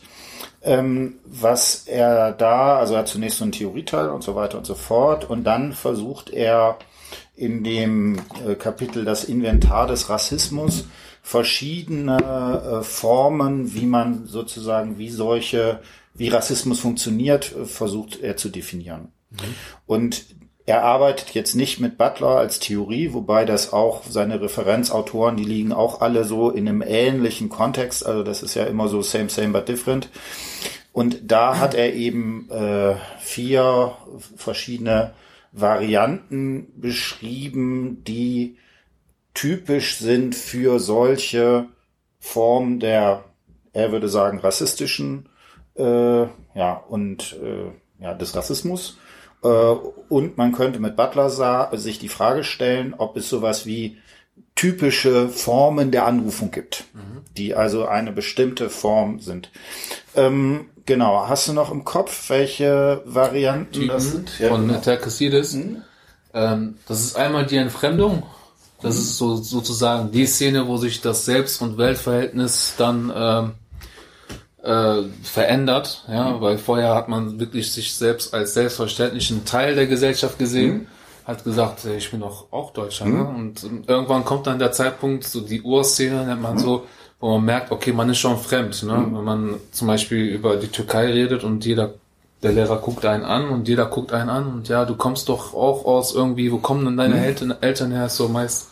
Ähm, was er da, also er hat zunächst so einen Theorieteil und so weiter und so fort und dann versucht er in dem äh, Kapitel das Inventar des Rassismus verschiedene äh, Formen, wie man sozusagen, wie solche, wie Rassismus funktioniert, äh, versucht er zu definieren. Mhm. Und er arbeitet jetzt nicht mit Butler als Theorie, wobei das auch seine Referenzautoren, die liegen auch alle so in einem ähnlichen Kontext. Also das ist ja immer so same, same, but different. Und da hat er eben äh, vier verschiedene Varianten beschrieben, die typisch sind für solche Formen der, er würde sagen, rassistischen, äh, ja, und äh, ja, des Rassismus. Äh, und man könnte mit Butler sich die Frage stellen, ob es sowas wie typische Formen der Anrufung gibt, mhm. die also eine bestimmte Form sind. Ähm, genau, hast du noch im Kopf, welche Varianten Typen das sind? Ja, von genau. Terkesides. Mhm. Ähm, das ist einmal die Entfremdung. Das ist so sozusagen die Szene, wo sich das Selbst- und Weltverhältnis dann ähm, äh, verändert, ja, mhm. weil vorher hat man wirklich sich selbst als selbstverständlichen Teil der Gesellschaft gesehen, mhm. hat gesagt, ich bin doch auch Deutscher, mhm. ne? und irgendwann kommt dann der Zeitpunkt, so die Urszene nennt man mhm. so, wo man merkt, okay, man ist schon fremd, ne? Mhm. wenn man zum Beispiel über die Türkei redet und jeder der Lehrer guckt einen an und jeder guckt einen an und ja, du kommst doch auch aus irgendwie, wo kommen denn deine mhm. Eltern, Eltern her? So meist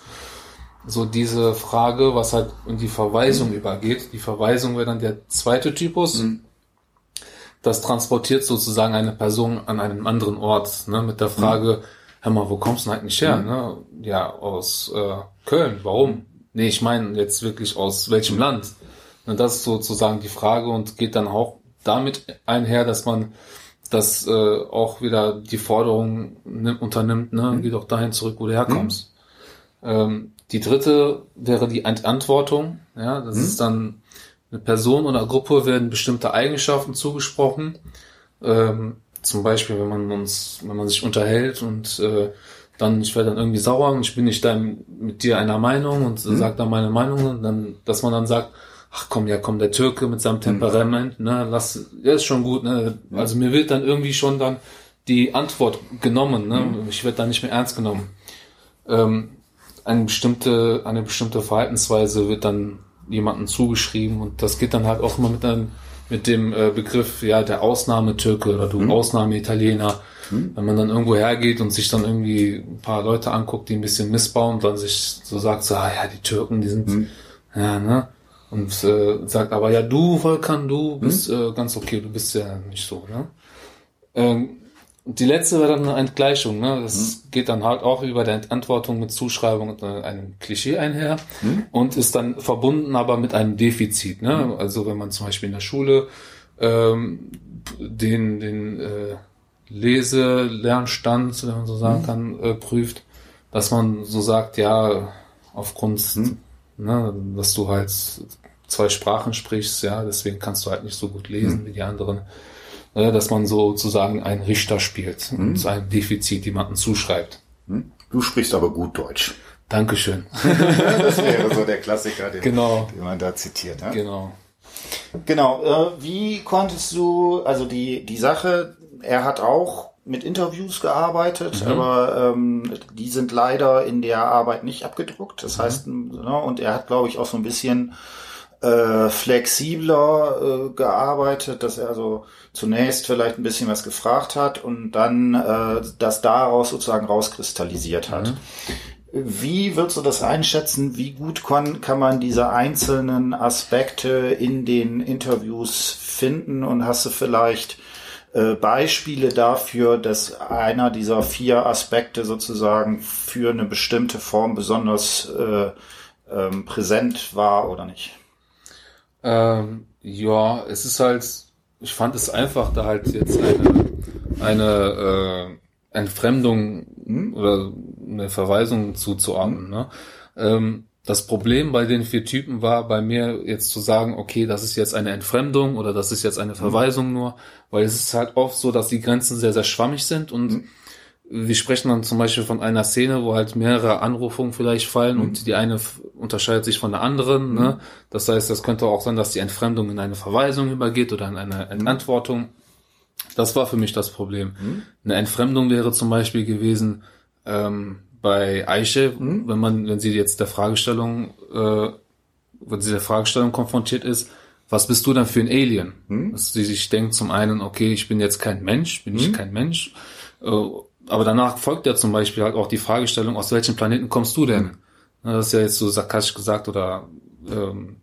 so diese Frage, was halt in die Verweisung mhm. übergeht. Die Verweisung wäre dann der zweite Typus. Mhm. Das transportiert sozusagen eine Person an einen anderen Ort, ne, mit der. Frage, mhm. hör mal, wo kommst du eigentlich her? Mhm. Ne? Ja, aus äh, Köln. Warum? Nee, ich meine jetzt wirklich aus welchem mhm. Land? Und das ist sozusagen die Frage und geht dann auch damit einher, dass man das äh, auch wieder die Forderung nimmt, unternimmt, ne, geh doch dahin zurück, wo du herkommst. Ähm, die dritte wäre die Entantwortung. Ja, das hm. ist dann eine Person oder Gruppe werden bestimmte Eigenschaften zugesprochen. Ähm, zum Beispiel, wenn man uns, wenn man sich unterhält und äh, dann, ich werde dann irgendwie sauer und ich bin nicht dann mit dir einer Meinung und hm. sag dann meine Meinung und dann, dass man dann sagt, ach komm, ja komm, der Türke mit seinem hm. Temperament, ne, lass, ja ist schon gut, ne. Also mir wird dann irgendwie schon dann die Antwort genommen, ne. Hm. Ich werde dann nicht mehr ernst genommen. Ähm, eine bestimmte, eine bestimmte Verhaltensweise wird dann jemandem zugeschrieben und das geht dann halt auch immer mit einem mit dem äh, Begriff ja der Ausnahmetürke oder du mhm. Ausnahmeitaliener. Mhm. Wenn man dann irgendwo hergeht und sich dann irgendwie ein paar Leute anguckt, die ein bisschen missbauen und dann sich so sagt, so, ah ja, die Türken, die sind, mhm. ja, ne? Und äh, sagt aber, ja, du, Volkan, du bist mhm. äh, ganz okay, du bist ja nicht so, ne? Ähm, die letzte wäre dann eine Entgleichung. Ne? Das mhm. geht dann halt auch über der Antwortung mit Zuschreibung und äh, einem Klischee einher mhm. und ist dann verbunden aber mit einem Defizit. Ne? Mhm. Also wenn man zum Beispiel in der Schule ähm, den, den äh, Lese-Lernstand, wenn man so sagen mhm. kann, äh, prüft, dass man so sagt, ja, aufgrund, mhm. ne, dass du halt zwei Sprachen sprichst, ja, deswegen kannst du halt nicht so gut lesen mhm. wie die anderen Ne, dass man sozusagen einen Richter spielt mhm. und ein Defizit jemanden zuschreibt. Hm? Du sprichst aber gut Deutsch. Dankeschön. das wäre so der Klassiker, den, genau. den man da zitiert. Ne? Genau. Genau. Äh, wie konntest du, also die, die Sache, er hat auch mit Interviews gearbeitet, mhm. aber ähm, die sind leider in der Arbeit nicht abgedruckt. Das mhm. heißt, ne, und er hat, glaube ich, auch so ein bisschen äh, flexibler äh, gearbeitet, dass er also zunächst vielleicht ein bisschen was gefragt hat und dann äh, das daraus sozusagen rauskristallisiert hat. Mhm. Wie würdest du das einschätzen? Wie gut kann, kann man diese einzelnen Aspekte in den Interviews finden? Und hast du vielleicht äh, Beispiele dafür, dass einer dieser vier Aspekte sozusagen für eine bestimmte Form besonders äh, ähm, präsent war oder nicht? Ähm, ja, es ist halt, ich fand es einfach, da halt jetzt eine, eine äh, Entfremdung hm? oder eine Verweisung zuzuordnen. Ne? Ähm, das Problem bei den vier Typen war bei mir jetzt zu sagen, okay, das ist jetzt eine Entfremdung oder das ist jetzt eine hm. Verweisung nur, weil es ist halt oft so, dass die Grenzen sehr, sehr schwammig sind und mhm wir sprechen dann zum Beispiel von einer Szene, wo halt mehrere Anrufungen vielleicht fallen mhm. und die eine unterscheidet sich von der anderen. Ne? Mhm. Das heißt, das könnte auch sein, dass die Entfremdung in eine Verweisung übergeht oder in eine Entantwortung. Das war für mich das Problem. Mhm. Eine Entfremdung wäre zum Beispiel gewesen ähm, bei Eiche, mhm. wenn man, wenn sie jetzt der Fragestellung, äh, wenn sie der Fragestellung konfrontiert ist, was bist du denn für ein Alien? Mhm. Dass sie sich denkt zum einen, okay, ich bin jetzt kein Mensch, bin ich mhm. kein Mensch. Äh, aber danach folgt ja zum Beispiel halt auch die Fragestellung, aus welchem Planeten kommst du denn? Mhm. Das ist ja jetzt so sarkastisch gesagt oder ähm,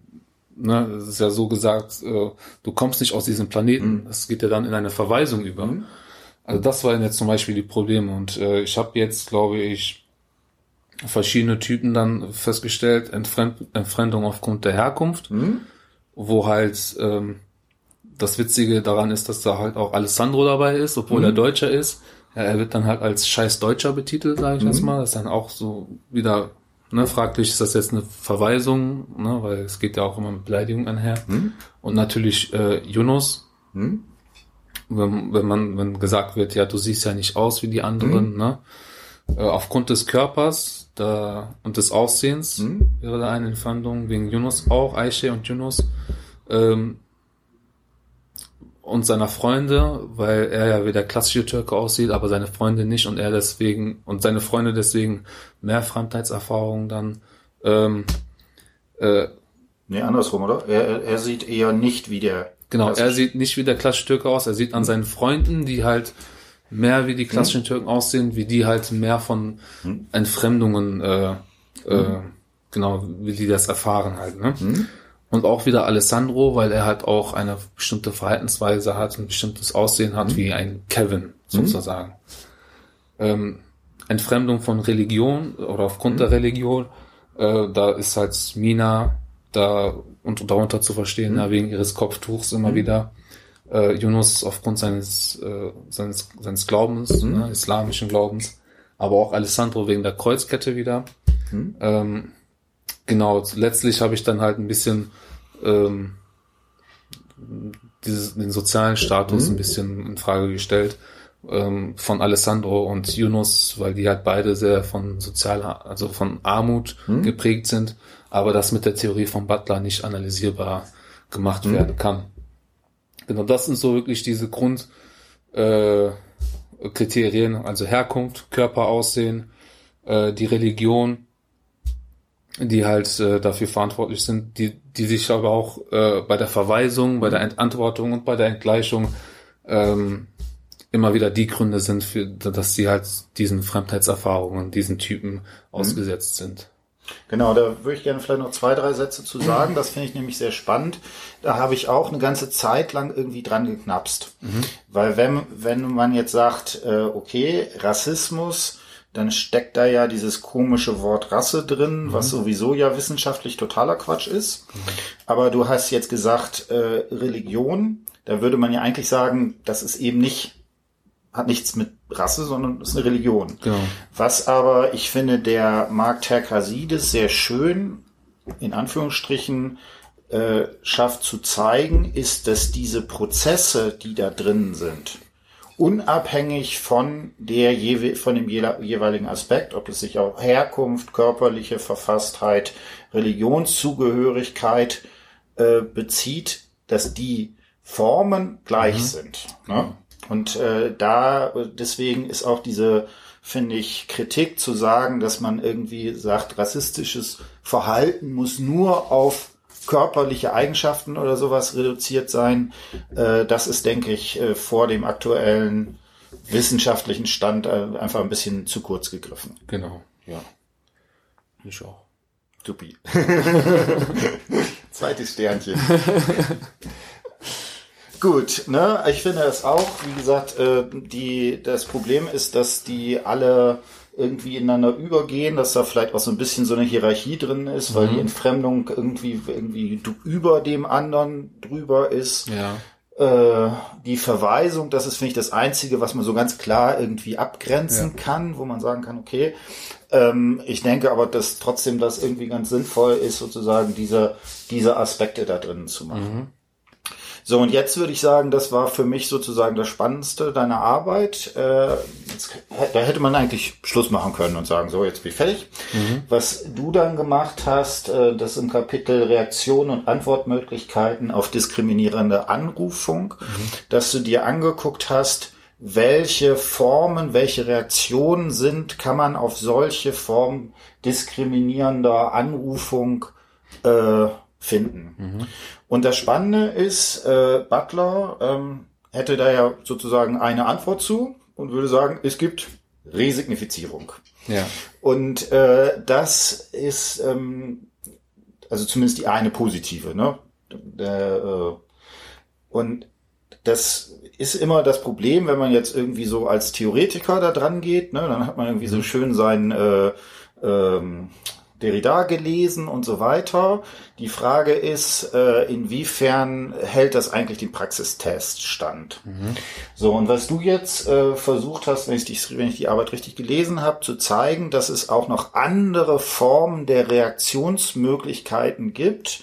ne, das ist ja so gesagt, äh, du kommst nicht aus diesem Planeten. Mhm. Das geht ja dann in eine Verweisung über. Mhm. Also das waren jetzt zum Beispiel die Probleme. Und äh, ich habe jetzt, glaube ich, verschiedene Typen dann festgestellt, Entfremd Entfremdung aufgrund der Herkunft, mhm. wo halt ähm, das Witzige daran ist, dass da halt auch Alessandro dabei ist, obwohl er mhm. Deutscher ist. Ja, er wird dann halt als scheiß Deutscher betitelt, sage ich mhm. jetzt mal. Das ist dann auch so wieder ne, fraglich, ist das jetzt eine Verweisung, ne, weil es geht ja auch immer mit Beleidigung einher. Mhm. Und natürlich äh, Yunus, mhm. wenn, wenn man wenn gesagt wird, ja, du siehst ja nicht aus wie die anderen, mhm. ne? Äh, aufgrund des Körpers da, und des Aussehens mhm. wäre da eine Entfremdung, wegen Yunus auch, Aisha und Yunus. Ähm, und seiner Freunde, weil er ja wie der klassische Türke aussieht, aber seine Freunde nicht und er deswegen und seine Freunde deswegen mehr Fremdheitserfahrungen dann. Ähm, äh, nee, andersrum, oder? Er, er sieht eher nicht wie der. Genau, er sieht nicht wie der klassische Türke aus. Er sieht an seinen Freunden, die halt mehr wie die klassischen hm. Türken aussehen, wie die halt mehr von hm. Entfremdungen, äh, äh, genau, wie die das erfahren halt. Ne? Und auch wieder Alessandro, weil er halt auch eine bestimmte Verhaltensweise hat, ein bestimmtes Aussehen hat, mhm. wie ein Kevin mhm. sozusagen. Mhm. Ähm, Entfremdung von Religion oder aufgrund mhm. der Religion, äh, da ist halt Mina da und darunter zu verstehen, mhm. ja, wegen ihres Kopftuchs immer mhm. wieder. Äh, Yunus aufgrund seines, äh, seines, seines Glaubens, ne, islamischen Glaubens, aber auch Alessandro wegen der Kreuzkette wieder. Ähm, genau, letztlich habe ich dann halt ein bisschen ähm, dieses, den sozialen Status mhm. ein bisschen in Frage gestellt ähm, von Alessandro und Yunus, weil die halt beide sehr von sozialer, also von Armut mhm. geprägt sind, aber das mit der Theorie von Butler nicht analysierbar gemacht mhm. werden kann. Genau, das sind so wirklich diese Grundkriterien, äh, also Herkunft, Körperaussehen, äh, die Religion die halt äh, dafür verantwortlich sind, die, die sich aber auch äh, bei der Verweisung, bei der Entantwortung und bei der Entgleichung ähm, immer wieder die Gründe sind, für, dass sie halt diesen Fremdheitserfahrungen, diesen Typen mhm. ausgesetzt sind. Genau, da würde ich gerne vielleicht noch zwei, drei Sätze zu sagen. Das finde ich nämlich sehr spannend. Da habe ich auch eine ganze Zeit lang irgendwie dran geknapst. Mhm. Weil wenn, wenn man jetzt sagt, äh, okay, Rassismus, dann steckt da ja dieses komische Wort Rasse drin, mhm. was sowieso ja wissenschaftlich totaler Quatsch ist. Mhm. Aber du hast jetzt gesagt, äh, Religion, da würde man ja eigentlich sagen, das ist eben nicht, hat nichts mit Rasse, sondern ist eine Religion. Genau. Was aber, ich finde, der Mark Terkasides sehr schön, in Anführungsstrichen, äh, schafft zu zeigen, ist, dass diese Prozesse, die da drin sind, unabhängig von der von dem jeweiligen Aspekt, ob es sich auf Herkunft, körperliche Verfasstheit, Religionszugehörigkeit äh, bezieht, dass die Formen gleich mhm. sind. Ne? Und äh, da deswegen ist auch diese finde ich Kritik zu sagen, dass man irgendwie sagt, rassistisches Verhalten muss nur auf körperliche Eigenschaften oder sowas reduziert sein. Äh, das ist, denke ich, äh, vor dem aktuellen wissenschaftlichen Stand äh, einfach ein bisschen zu kurz gegriffen. Genau, ja. Ich auch. Tupi. Zweites Sternchen. Gut, ne? Ich finde es auch, wie gesagt, äh, die, das Problem ist, dass die alle irgendwie ineinander übergehen, dass da vielleicht auch so ein bisschen so eine Hierarchie drin ist, weil mhm. die Entfremdung irgendwie, irgendwie über dem anderen drüber ist. Ja. Äh, die Verweisung, das ist, finde ich, das Einzige, was man so ganz klar irgendwie abgrenzen ja. kann, wo man sagen kann, okay, ähm, ich denke aber, dass trotzdem das irgendwie ganz sinnvoll ist, sozusagen diese, diese Aspekte da drin zu machen. Mhm. So, und jetzt würde ich sagen, das war für mich sozusagen das Spannendste deiner Arbeit. Äh, jetzt, da hätte man eigentlich Schluss machen können und sagen, so, jetzt bin ich fertig. Mhm. Was du dann gemacht hast, äh, das im Kapitel Reaktion und Antwortmöglichkeiten auf diskriminierende Anrufung, mhm. dass du dir angeguckt hast, welche Formen, welche Reaktionen sind, kann man auf solche Formen diskriminierender Anrufung äh, finden. Mhm. Und das Spannende ist, äh, Butler ähm, hätte da ja sozusagen eine Antwort zu und würde sagen, es gibt Resignifizierung. Ja. Und äh, das ist ähm, also zumindest die eine positive, ne? Äh, und das ist immer das Problem, wenn man jetzt irgendwie so als Theoretiker da dran geht, ne? dann hat man irgendwie so mhm. schön seinen äh, ähm, Derrida gelesen und so weiter. Die Frage ist, äh, inwiefern hält das eigentlich den Praxistest stand? Mhm. So, und was du jetzt äh, versucht hast, wenn ich, die, wenn ich die Arbeit richtig gelesen habe, zu zeigen, dass es auch noch andere Formen der Reaktionsmöglichkeiten gibt,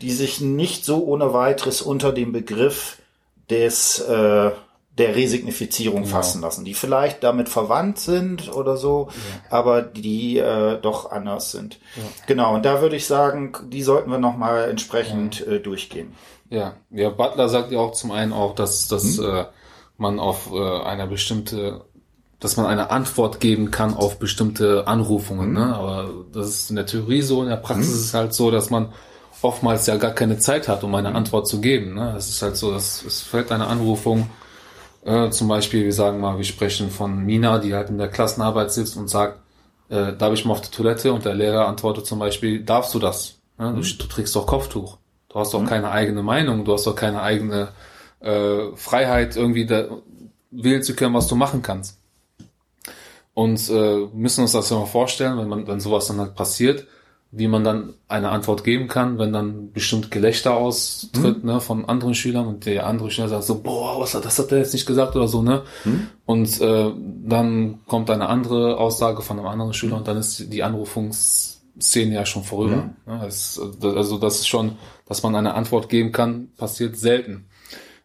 die sich nicht so ohne weiteres unter dem Begriff des äh, der Resignifizierung genau. fassen lassen, die vielleicht damit verwandt sind oder so, ja. aber die äh, doch anders sind. Ja. Genau, und da würde ich sagen, die sollten wir nochmal entsprechend ja. äh, durchgehen. Ja, ja, Butler sagt ja auch zum einen auch, dass, dass hm? äh, man auf äh, eine bestimmte dass man eine Antwort geben kann auf bestimmte Anrufungen, mhm. ne? Aber das ist in der Theorie so, in der Praxis mhm. ist es halt so, dass man oftmals ja gar keine Zeit hat, um eine mhm. Antwort zu geben. Ne? Es ist halt so, dass es fällt eine Anrufung äh, zum Beispiel, wir sagen mal, wir sprechen von Mina, die halt in der Klassenarbeit sitzt und sagt, äh, darf ich mal auf die Toilette? Und der Lehrer antwortet zum Beispiel, darfst du das? Ja, du, mhm. du, trägst doch Kopftuch. Du hast doch mhm. keine eigene Meinung, du hast doch keine eigene äh, Freiheit, irgendwie da, wählen zu können, was du machen kannst. Und äh, müssen uns das ja mal vorstellen, wenn man, wenn sowas dann halt passiert, wie man dann eine Antwort geben kann, wenn dann bestimmt Gelächter austritt mhm. ne, von anderen Schülern und der andere Schüler sagt so, boah, was hat das hat er jetzt nicht gesagt oder so, ne? Mhm. Und äh, dann kommt eine andere Aussage von einem anderen Schüler und dann ist die Anrufungsszene ja schon vorüber. Mhm. Ne? Das, also das ist schon, dass man eine Antwort geben kann, passiert selten.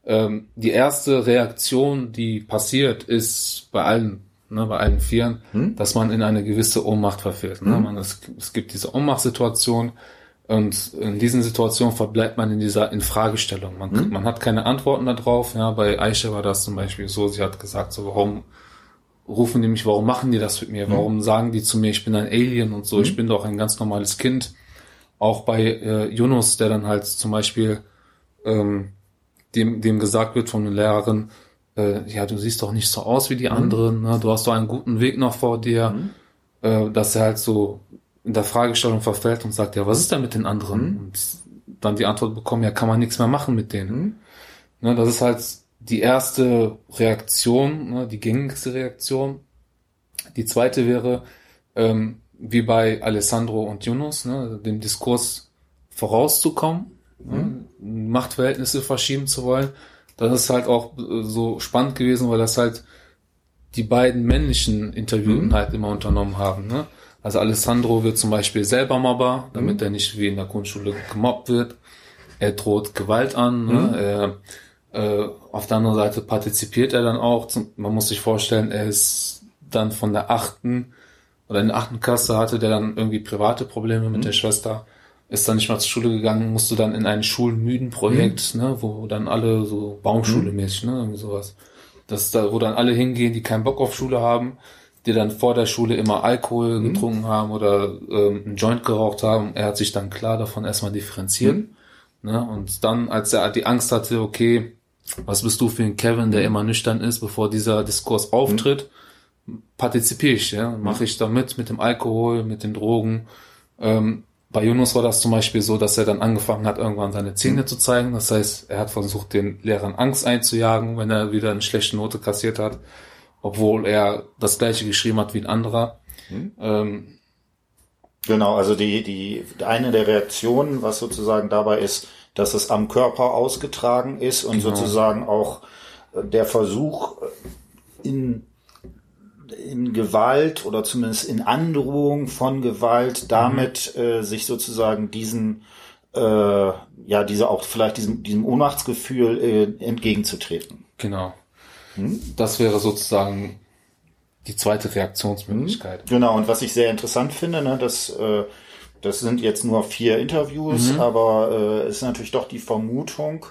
Ähm, die erste Reaktion, die passiert, ist bei allen ne, bei allen Vieren, hm? dass man in eine gewisse Ohnmacht verfällt. Ne? Hm? Man, es, es gibt diese Ohnmachtsituation und in diesen Situationen verbleibt man in dieser Infragestellung. Man, hm? man hat keine Antworten darauf. Ja, bei Aisha war das zum Beispiel so, sie hat gesagt, so warum rufen die mich, warum machen die das mit mir? Warum mhm. sagen die zu mir, ich bin ein Alien und so, ich bin doch ein ganz normales Kind. Auch bei äh, Yunus, der dann halt zum Beispiel ähm, dem, dem gesagt wird von der Lehrerin, äh, ja, du siehst doch nicht so aus wie die mhm. anderen, ne? du hast doch einen guten Weg noch vor dir, mhm. äh, dass er halt so in der Fragestellung verfällt und sagt, ja, was ist denn mit den anderen? Mhm. Und dann die Antwort bekommen, ja, kann man nichts mehr machen mit denen. Mhm. Ne, das ist halt die erste Reaktion, ne, die gängigste Reaktion. Die zweite wäre, ähm, wie bei Alessandro und Yunus, ne, dem Diskurs vorauszukommen, ne, mhm. Machtverhältnisse verschieben zu wollen. Das ist halt auch äh, so spannend gewesen, weil das halt die beiden männlichen Interviewten mhm. halt immer unternommen haben. Ne? Also Alessandro wird zum Beispiel selber Mobber, damit mhm. er nicht wie in der Grundschule gemobbt wird. Er droht Gewalt an. Ne? Mhm. Er, äh, auf der anderen Seite partizipiert er dann auch. Zum, man muss sich vorstellen, er ist dann von der achten oder in der achten Klasse hatte der dann irgendwie private Probleme mit mhm. der Schwester, ist dann nicht mal zur Schule gegangen, musste dann in ein Schulmüden-Projekt, mhm. ne, wo dann alle so Baumschule mäßig, ne, irgendwie sowas. Das da, wo dann alle hingehen, die keinen Bock auf Schule haben, die dann vor der Schule immer Alkohol mhm. getrunken haben oder ähm, einen Joint geraucht haben. Er hat sich dann klar davon erstmal differenziert. Mhm. Ne? Und dann, als er die Angst hatte, okay, was bist du für ein Kevin, der immer nüchtern ist, bevor dieser Diskurs auftritt, mhm. partizipiere ich, ja, mache ich da mit, mit dem Alkohol, mit den Drogen. Ähm, bei Yunus war das zum Beispiel so, dass er dann angefangen hat, irgendwann seine Zähne mhm. zu zeigen. Das heißt, er hat versucht, den Lehrern Angst einzujagen, wenn er wieder eine schlechte Note kassiert hat, obwohl er das gleiche geschrieben hat wie ein anderer. Mhm. Ähm, genau, also die, die, eine der Reaktionen, was sozusagen dabei ist, dass es am Körper ausgetragen ist und genau. sozusagen auch der Versuch in in Gewalt oder zumindest in Androhung von Gewalt damit mhm. äh, sich sozusagen diesen äh, ja diese auch vielleicht diesem diesem Ohnmachtsgefühl äh, entgegenzutreten. Genau. Hm? Das wäre sozusagen die zweite Reaktionsmöglichkeit. Genau und was ich sehr interessant finde, ne, dass äh, das sind jetzt nur vier Interviews, mhm. aber äh, ist natürlich doch die Vermutung,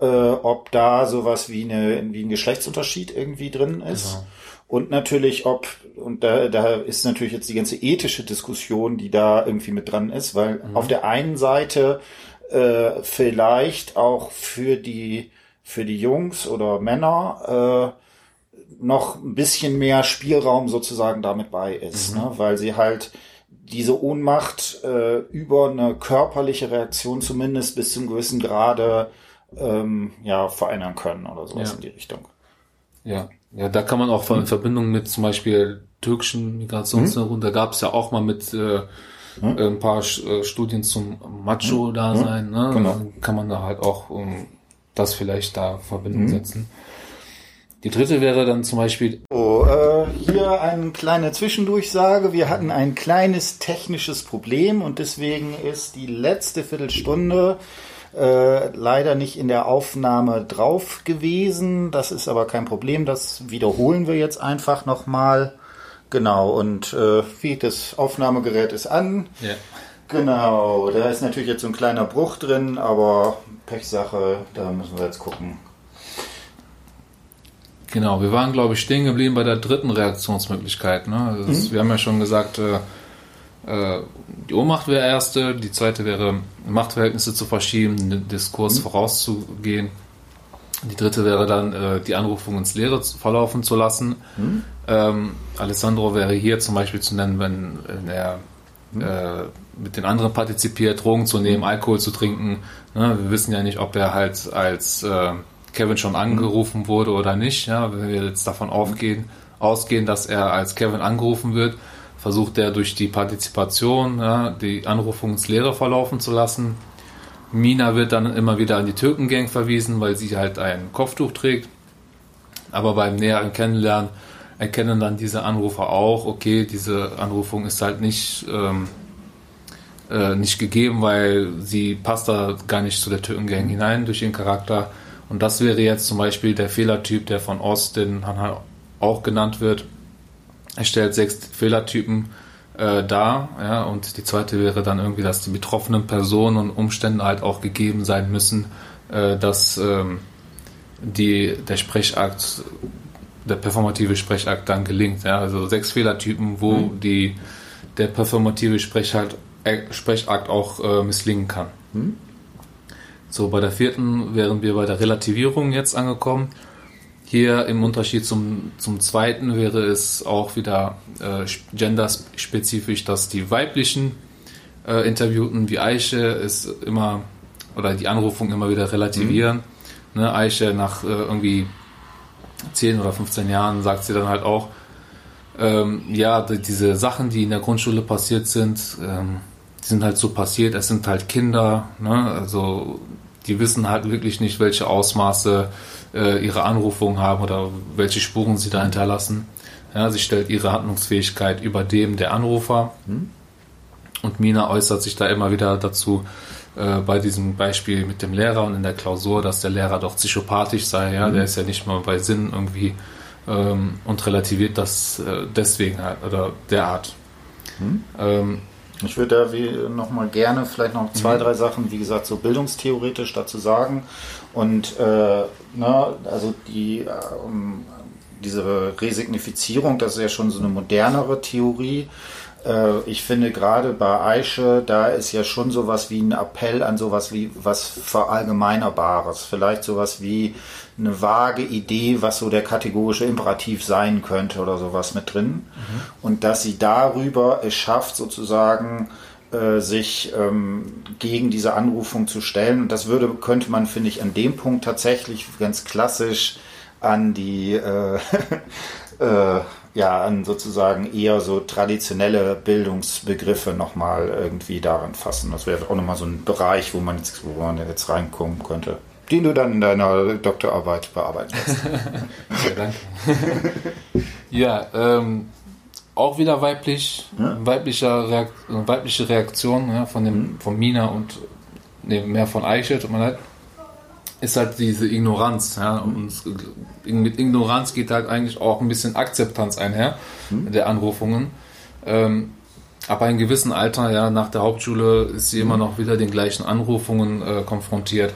äh, ob da sowas wie, eine, wie ein Geschlechtsunterschied irgendwie drin ist. Genau. Und natürlich, ob, und da, da ist natürlich jetzt die ganze ethische Diskussion, die da irgendwie mit dran ist, weil mhm. auf der einen Seite äh, vielleicht auch für die, für die Jungs oder Männer äh, noch ein bisschen mehr Spielraum sozusagen damit bei ist, mhm. ne? weil sie halt diese Ohnmacht äh, über eine körperliche Reaktion zumindest bis zum gewissen Grade ähm, ja verändern können oder sowas ja. in die Richtung. Ja, ja, da kann man auch in Verbindung mit zum Beispiel türkischen Migrationshintergrund, mhm. da gab es ja auch mal mit äh, mhm. ein paar äh, Studien zum Macho-Dasein, ne? Genau. kann man da halt auch um, ähm, das vielleicht da Verbindung mhm. setzen. Die dritte wäre dann zum Beispiel. Oh, äh, hier eine kleine Zwischendurchsage. Wir hatten ein kleines technisches Problem und deswegen ist die letzte Viertelstunde äh, leider nicht in der Aufnahme drauf gewesen. Das ist aber kein Problem. Das wiederholen wir jetzt einfach nochmal. Genau, und äh, wie das Aufnahmegerät ist an. Ja. Genau, da ist natürlich jetzt so ein kleiner Bruch drin, aber Pechsache, da müssen wir jetzt gucken. Genau, wir waren, glaube ich, stehen geblieben bei der dritten Reaktionsmöglichkeit. Ne? Also mhm. Wir haben ja schon gesagt, äh, die Ohnmacht wäre erste, die zweite wäre Machtverhältnisse zu verschieben, den Diskurs mhm. vorauszugehen. Die dritte wäre dann, äh, die Anrufung ins Leere verlaufen zu lassen. Mhm. Ähm, Alessandro wäre hier zum Beispiel zu nennen, wenn, wenn er mhm. äh, mit den anderen partizipiert, Drogen zu nehmen, Alkohol zu trinken. Ne? Wir wissen ja nicht, ob er halt als äh, Kevin schon angerufen wurde oder nicht. Ja, wenn wir jetzt davon aufgehen, ausgehen, dass er als Kevin angerufen wird, versucht er durch die Partizipation ja, die Anrufung ins Leere verlaufen zu lassen. Mina wird dann immer wieder an die Türkengang verwiesen, weil sie halt ein Kopftuch trägt. Aber beim näheren Kennenlernen erkennen dann diese Anrufer auch, okay, diese Anrufung ist halt nicht, ähm, äh, nicht gegeben, weil sie passt da gar nicht zu der Türkengang hinein durch ihren Charakter. Und das wäre jetzt zum Beispiel der Fehlertyp, der von Austin auch genannt wird. Er stellt sechs Fehlertypen äh, dar, ja, und die zweite wäre dann irgendwie, dass die betroffenen Personen und Umstände halt auch gegeben sein müssen, äh, dass ähm, die, der Sprechakt der performative Sprechakt dann gelingt. Ja? Also sechs Fehlertypen, wo mhm. die, der performative Sprechakt, äh, Sprechakt auch äh, misslingen kann. Mhm. So, bei der vierten wären wir bei der Relativierung jetzt angekommen. Hier im Unterschied zum, zum zweiten wäre es auch wieder äh, genderspezifisch, dass die weiblichen äh, Interviewten wie Eiche ist immer oder die Anrufung immer wieder relativieren. Mhm. Ne, Eiche nach äh, irgendwie 10 oder 15 Jahren sagt sie dann halt auch, ähm, ja, diese Sachen, die in der Grundschule passiert sind, ähm, die sind halt so passiert, es sind halt Kinder, ne? also die wissen halt wirklich nicht, welche Ausmaße äh, ihre Anrufungen haben oder welche Spuren sie da hinterlassen. Ja, sie stellt ihre Handlungsfähigkeit über dem der Anrufer. Hm? Und Mina äußert sich da immer wieder dazu, äh, bei diesem Beispiel mit dem Lehrer und in der Klausur, dass der Lehrer doch psychopathisch sei. Ja, mhm. der ist ja nicht mal bei Sinn irgendwie ähm, und relativiert das äh, deswegen halt oder derart. Mhm. Ähm, ich würde da noch gerne vielleicht noch zwei, mhm. drei Sachen, wie gesagt, so bildungstheoretisch dazu sagen. Und äh, ne, also die äh, diese Resignifizierung, das ist ja schon so eine modernere Theorie. Äh, ich finde gerade bei Aische, da ist ja schon sowas wie ein Appell an sowas wie was Verallgemeinerbares. Vielleicht sowas wie eine vage Idee, was so der kategorische Imperativ sein könnte oder sowas mit drin. Mhm. Und dass sie darüber es schafft, sozusagen äh, sich ähm, gegen diese Anrufung zu stellen. Und das würde, könnte man, finde ich, an dem Punkt tatsächlich ganz klassisch an die äh, äh, ja, an sozusagen eher so traditionelle Bildungsbegriffe nochmal irgendwie daran fassen. Das wäre auch nochmal so ein Bereich, wo man jetzt, wo man jetzt reinkommen könnte. Den du dann in deiner Doktorarbeit bearbeiten kannst. ja, danke. ja, ähm, auch wieder weiblich, ja? weiblicher Reakt, weibliche Reaktion ja, von, dem, mhm. von Mina und nee, mehr von Eichel, tut mir leid ist halt diese Ignoranz. Ja? Und mit Ignoranz geht halt eigentlich auch ein bisschen Akzeptanz einher mhm. der Anrufungen. Ähm, aber in gewissem Alter, ja, nach der Hauptschule ist sie mhm. immer noch wieder den gleichen Anrufungen äh, konfrontiert.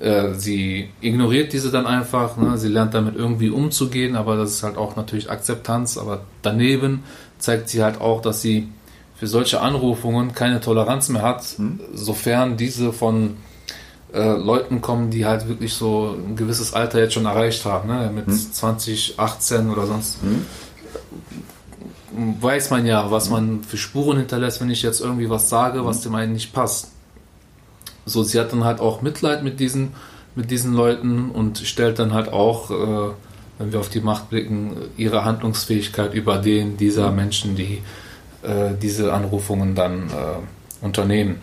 Äh, sie ignoriert diese dann einfach, ne? sie lernt damit irgendwie umzugehen, aber das ist halt auch natürlich Akzeptanz. Aber daneben zeigt sie halt auch, dass sie für solche Anrufungen keine Toleranz mehr hat, mhm. sofern diese von äh, Leuten kommen, die halt wirklich so ein gewisses Alter jetzt schon erreicht haben, ne? mit hm. 20, 18 oder sonst. Hm. Weiß man ja, was man für Spuren hinterlässt, wenn ich jetzt irgendwie was sage, was dem einen nicht passt. So, sie hat dann halt auch Mitleid mit diesen, mit diesen Leuten und stellt dann halt auch, äh, wenn wir auf die Macht blicken, ihre Handlungsfähigkeit über den dieser Menschen, die äh, diese Anrufungen dann äh, unternehmen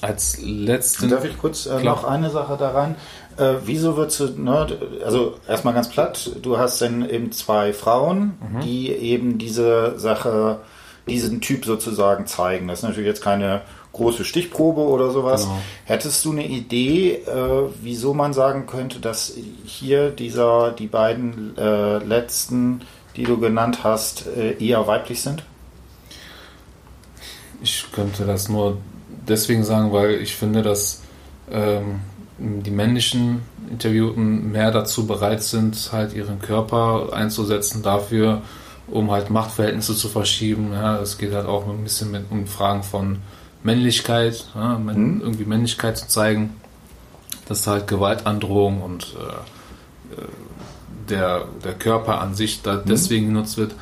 als letzten. Darf ich kurz äh, noch eine Sache daran? Äh, wieso wird du, ne, also erstmal ganz platt, du hast dann eben zwei Frauen, mhm. die eben diese Sache, diesen Typ sozusagen zeigen. Das ist natürlich jetzt keine große Stichprobe oder sowas. Genau. Hättest du eine Idee, äh, wieso man sagen könnte, dass hier dieser, die beiden äh, letzten, die du genannt hast, äh, eher weiblich sind? Ich könnte das nur deswegen sagen, weil ich finde, dass ähm, die männlichen Interviewten mehr dazu bereit sind, halt ihren Körper einzusetzen dafür, um halt Machtverhältnisse zu verschieben. Ja, es geht halt auch ein bisschen mit, um Fragen von Männlichkeit, ja, mhm. irgendwie Männlichkeit zu zeigen, dass halt Gewaltandrohung und äh, äh, der, der Körper an sich da mhm. deswegen genutzt wird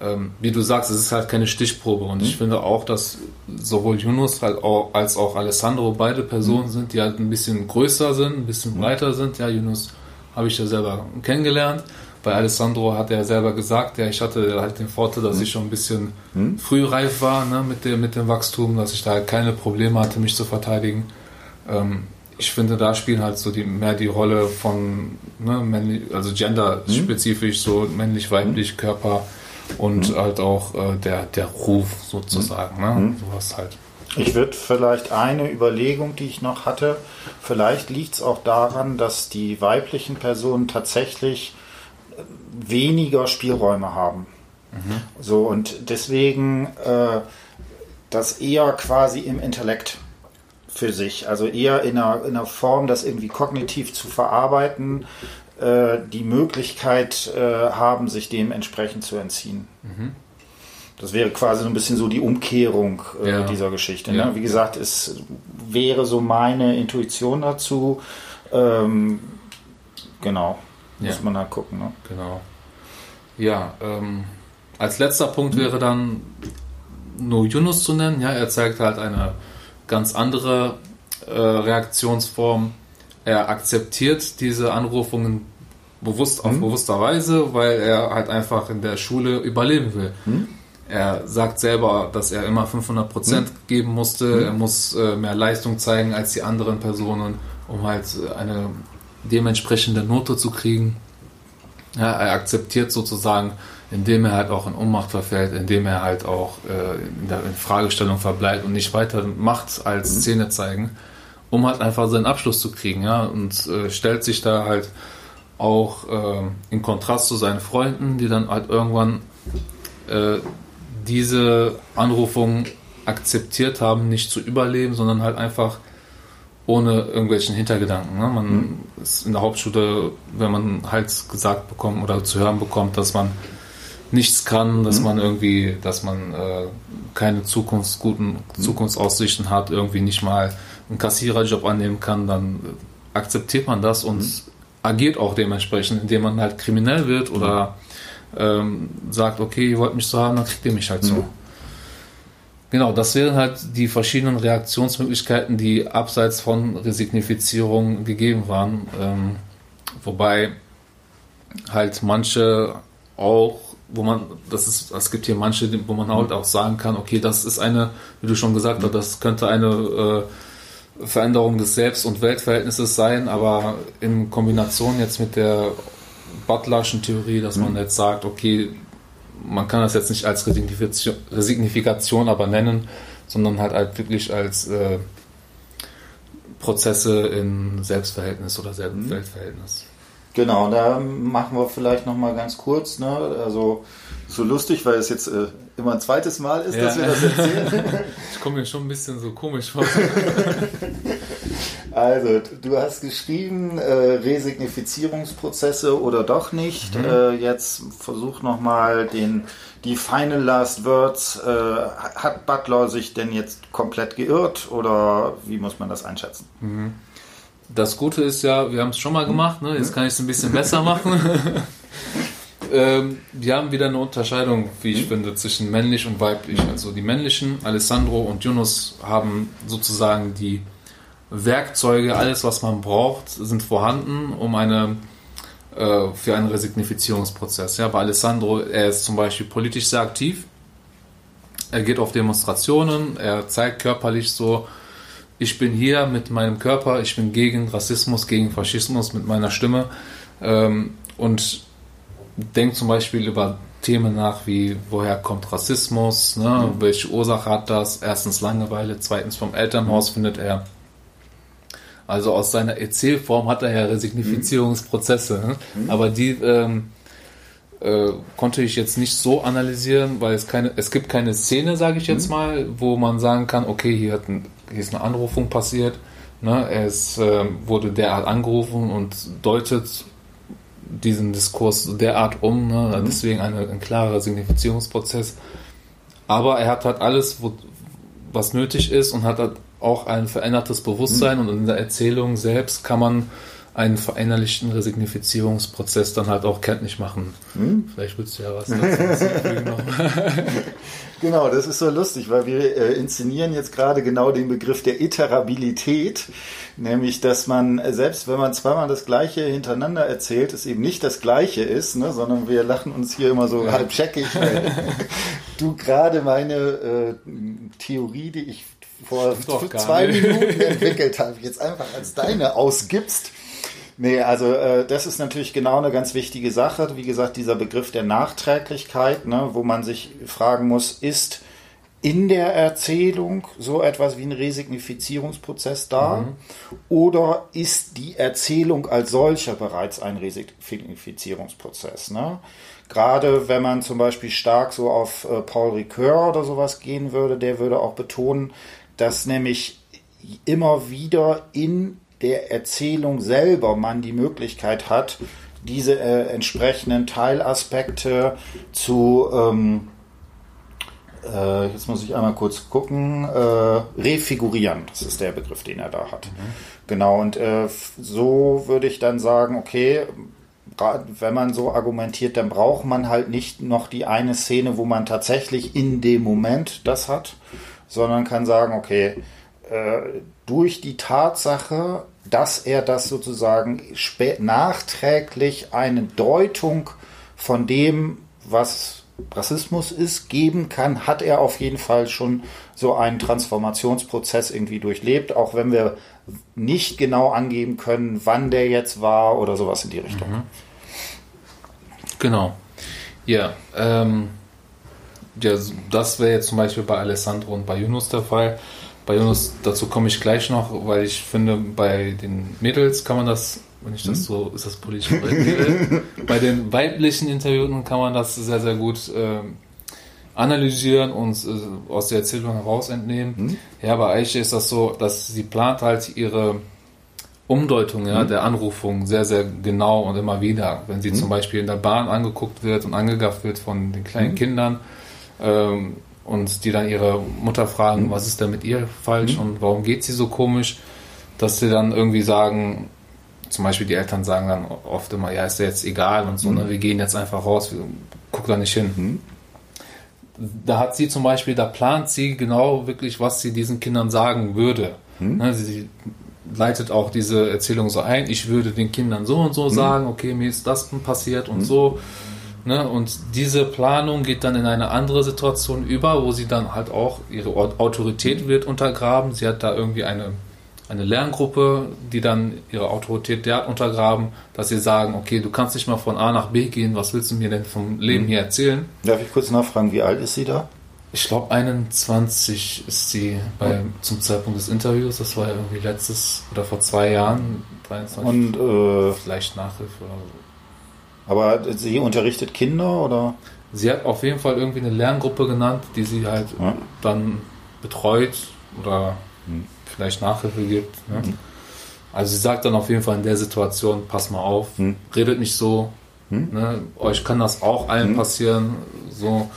ähm, wie du sagst, es ist halt keine Stichprobe. Und mhm. ich finde auch, dass sowohl Yunus halt als auch Alessandro beide Personen mhm. sind, die halt ein bisschen größer sind, ein bisschen mhm. breiter sind. Ja, Yunus habe ich ja selber kennengelernt. Bei Alessandro hat er selber gesagt, ja, ich hatte halt den Vorteil, dass mhm. ich schon ein bisschen mhm. frühreif war ne, mit, dem, mit dem Wachstum, dass ich da halt keine Probleme hatte, mich zu verteidigen. Ähm, ich finde, da spielen halt so die, mehr die Rolle von, ne, männlich, also genderspezifisch, so männlich-weiblich, Körper, und mhm. halt auch äh, der, der Ruf sozusagen. Ne? Mhm. Sowas halt. Ich würde vielleicht eine Überlegung, die ich noch hatte, vielleicht liegt es auch daran, dass die weiblichen Personen tatsächlich weniger Spielräume haben. Mhm. So und deswegen äh, das eher quasi im Intellekt für sich, also eher in einer, in einer Form, das irgendwie kognitiv zu verarbeiten, äh, die Möglichkeit äh, haben, sich dem entsprechend zu entziehen. Mhm. Das wäre quasi so ein bisschen so die Umkehrung äh, ja. dieser Geschichte. Ne? Ja. Wie gesagt, es wäre so meine Intuition dazu. Ähm, genau, ja. muss man halt gucken. Ne? Genau. Ja, ähm, als letzter Punkt wäre dann nur Yunus zu nennen. Ja, er zeigt halt eine ganz andere äh, Reaktionsform. Er akzeptiert diese Anrufungen bewusst auf mhm. bewusster Weise, weil er halt einfach in der Schule überleben will. Mhm. Er sagt selber, dass er immer 500 Prozent mhm. geben musste. Mhm. Er muss äh, mehr Leistung zeigen als die anderen Personen, um halt eine dementsprechende Note zu kriegen. Ja, er akzeptiert sozusagen, indem er halt auch in Ohnmacht verfällt, indem er halt auch äh, in der Fragestellung verbleibt und nicht weiter macht als mhm. Zähne zeigen, um halt einfach seinen Abschluss zu kriegen. Ja, und äh, stellt sich da halt auch äh, in Kontrast zu seinen Freunden, die dann halt irgendwann äh, diese Anrufung akzeptiert haben, nicht zu überleben, sondern halt einfach ohne irgendwelchen Hintergedanken. Ne? Man mhm. ist in der Hauptschule, wenn man halt gesagt bekommt oder zu hören bekommt, dass man nichts kann, dass mhm. man irgendwie, dass man äh, keine zukunftsguten mhm. Zukunftsaussichten hat, irgendwie nicht mal einen Kassiererjob annehmen kann, dann akzeptiert man das und mhm. agiert auch dementsprechend, indem man halt kriminell wird oder ähm, sagt, okay, ihr wollt mich so haben, dann kriegt ihr mich halt so. Genau, das wären halt die verschiedenen Reaktionsmöglichkeiten, die abseits von Resignifizierung gegeben waren. Ähm, wobei halt manche auch, wo man, das ist, es gibt hier manche, wo man halt auch sagen kann, okay, das ist eine, wie du schon gesagt hast, das könnte eine äh, Veränderung des Selbst- und Weltverhältnisses sein, aber in Kombination jetzt mit der Butlerschen Theorie, dass man mhm. jetzt sagt, okay, man kann das jetzt nicht als Resignifikation, Resignifikation aber nennen, sondern halt, halt wirklich als äh, Prozesse in Selbstverhältnis oder Weltverhältnis. Genau, da machen wir vielleicht noch mal ganz kurz, ne? also so lustig, weil es jetzt äh, immer ein zweites Mal ist, ja. dass wir das erzählen. ich komme mir schon ein bisschen so komisch vor. Also, du hast geschrieben, äh, Resignifizierungsprozesse oder doch nicht. Mhm. Äh, jetzt versuch nochmal den, die Final Last Words. Äh, hat Butler sich denn jetzt komplett geirrt oder wie muss man das einschätzen? Mhm. Das Gute ist ja, wir haben es schon mal gemacht, ne? jetzt kann ich es ein bisschen besser machen. ähm, wir haben wieder eine Unterscheidung, wie ich mhm. finde, zwischen männlich und weiblich. Also die männlichen, Alessandro und Yunus, haben sozusagen die Werkzeuge, alles, was man braucht, sind vorhanden, um eine äh, für einen Resignifizierungsprozess. Ja, bei Alessandro, er ist zum Beispiel politisch sehr aktiv. Er geht auf Demonstrationen, er zeigt körperlich so, ich bin hier mit meinem Körper, ich bin gegen Rassismus, gegen Faschismus mit meiner Stimme ähm, und denkt zum Beispiel über Themen nach wie, woher kommt Rassismus, ne? Mhm. welche Ursache hat das, erstens Langeweile, zweitens vom Elternhaus findet er also aus seiner Erzählform hat er ja Resignifizierungsprozesse. Ne? Mhm. Aber die ähm, äh, konnte ich jetzt nicht so analysieren, weil es keine, es gibt keine Szene, sage ich jetzt mhm. mal, wo man sagen kann, okay, hier, hat ein, hier ist eine Anrufung passiert. Ne? Es äh, wurde derart angerufen und deutet diesen Diskurs derart um. Ne? Mhm. Deswegen eine, ein klarer Signifizierungsprozess. Aber er hat halt alles, wo, was nötig ist und hat halt auch ein verändertes Bewusstsein mhm. und in der Erzählung selbst kann man einen verinnerlichten Resignifizierungsprozess dann halt auch kenntlich machen. Hm? Vielleicht willst du ja was dazu Genau, das ist so lustig, weil wir äh, inszenieren jetzt gerade genau den Begriff der Iterabilität, nämlich dass man, äh, selbst wenn man zweimal das Gleiche hintereinander erzählt, es eben nicht das Gleiche ist, ne, sondern wir lachen uns hier immer so ja. halb checkig, weil du gerade meine äh, Theorie, die ich vor zwei. Minuten entwickelt habe, jetzt einfach als deine ausgibst. Nee, also äh, das ist natürlich genau eine ganz wichtige Sache. Wie gesagt, dieser Begriff der Nachträglichkeit, ne, wo man sich fragen muss, ist in der Erzählung so etwas wie ein Resignifizierungsprozess da? Mhm. Oder ist die Erzählung als solcher bereits ein Resignifizierungsprozess? Ne? Gerade wenn man zum Beispiel stark so auf äh, Paul Ricoeur oder sowas gehen würde, der würde auch betonen, dass nämlich immer wieder in der Erzählung selber man die Möglichkeit hat, diese äh, entsprechenden Teilaspekte zu, ähm, äh, jetzt muss ich einmal kurz gucken, äh, refigurieren. Das ist der Begriff, den er da hat. Mhm. Genau, und äh, so würde ich dann sagen, okay, wenn man so argumentiert, dann braucht man halt nicht noch die eine Szene, wo man tatsächlich in dem Moment das hat, sondern kann sagen, okay, äh, durch die Tatsache, dass er das sozusagen nachträglich eine Deutung von dem, was Rassismus ist, geben kann, hat er auf jeden Fall schon so einen Transformationsprozess irgendwie durchlebt, auch wenn wir nicht genau angeben können, wann der jetzt war oder sowas in die Richtung. Mhm. Genau. Ja, ähm, ja das wäre jetzt zum Beispiel bei Alessandro und bei Yunus der Fall. Bei Yunus, dazu komme ich gleich noch, weil ich finde, bei den Mädels kann man das, wenn ich das hm? so, ist das politisch korrekt? bei den weiblichen Interviewten kann man das sehr, sehr gut äh, analysieren und äh, aus der Erzählung heraus entnehmen. Hm? Ja, bei Eiche ist das so, dass sie plant halt ihre Umdeutung ja, mhm. der Anrufung sehr, sehr genau und immer wieder. Wenn sie mhm. zum Beispiel in der Bahn angeguckt wird und angegafft wird von den kleinen mhm. Kindern ähm, und die dann ihre Mutter fragen, mhm. was ist denn mit ihr falsch mhm. und warum geht sie so komisch, dass sie dann irgendwie sagen, zum Beispiel die Eltern sagen dann oft immer, ja, ist ja jetzt egal und so, ne, mhm. wir gehen jetzt einfach raus, wir, guck da nicht hin. Da hat sie zum Beispiel, da plant sie genau wirklich, was sie diesen Kindern sagen würde. Ne, sie leitet auch diese Erzählung so ein, ich würde den Kindern so und so sagen, okay, mir ist das passiert und so. Ne? Und diese Planung geht dann in eine andere Situation über, wo sie dann halt auch, ihre Autorität wird untergraben. Sie hat da irgendwie eine, eine Lerngruppe, die dann ihre Autorität derart untergraben, dass sie sagen, okay, du kannst nicht mal von A nach B gehen, was willst du mir denn vom Leben mhm. hier erzählen? Darf ich kurz nachfragen, wie alt ist sie da? Ich glaube 21 ist sie bei, zum Zeitpunkt des Interviews. Das war ja irgendwie letztes oder vor zwei Jahren. 23. Und äh, vielleicht Nachhilfe oder so. Aber sie unterrichtet Kinder oder? Sie hat auf jeden Fall irgendwie eine Lerngruppe genannt, die sie halt ja. dann betreut oder hm. vielleicht Nachhilfe gibt. Ne? Hm. Also sie sagt dann auf jeden Fall in der Situation, pass mal auf, hm. redet nicht so. Hm. Ne? Euch kann das auch allen hm. passieren. So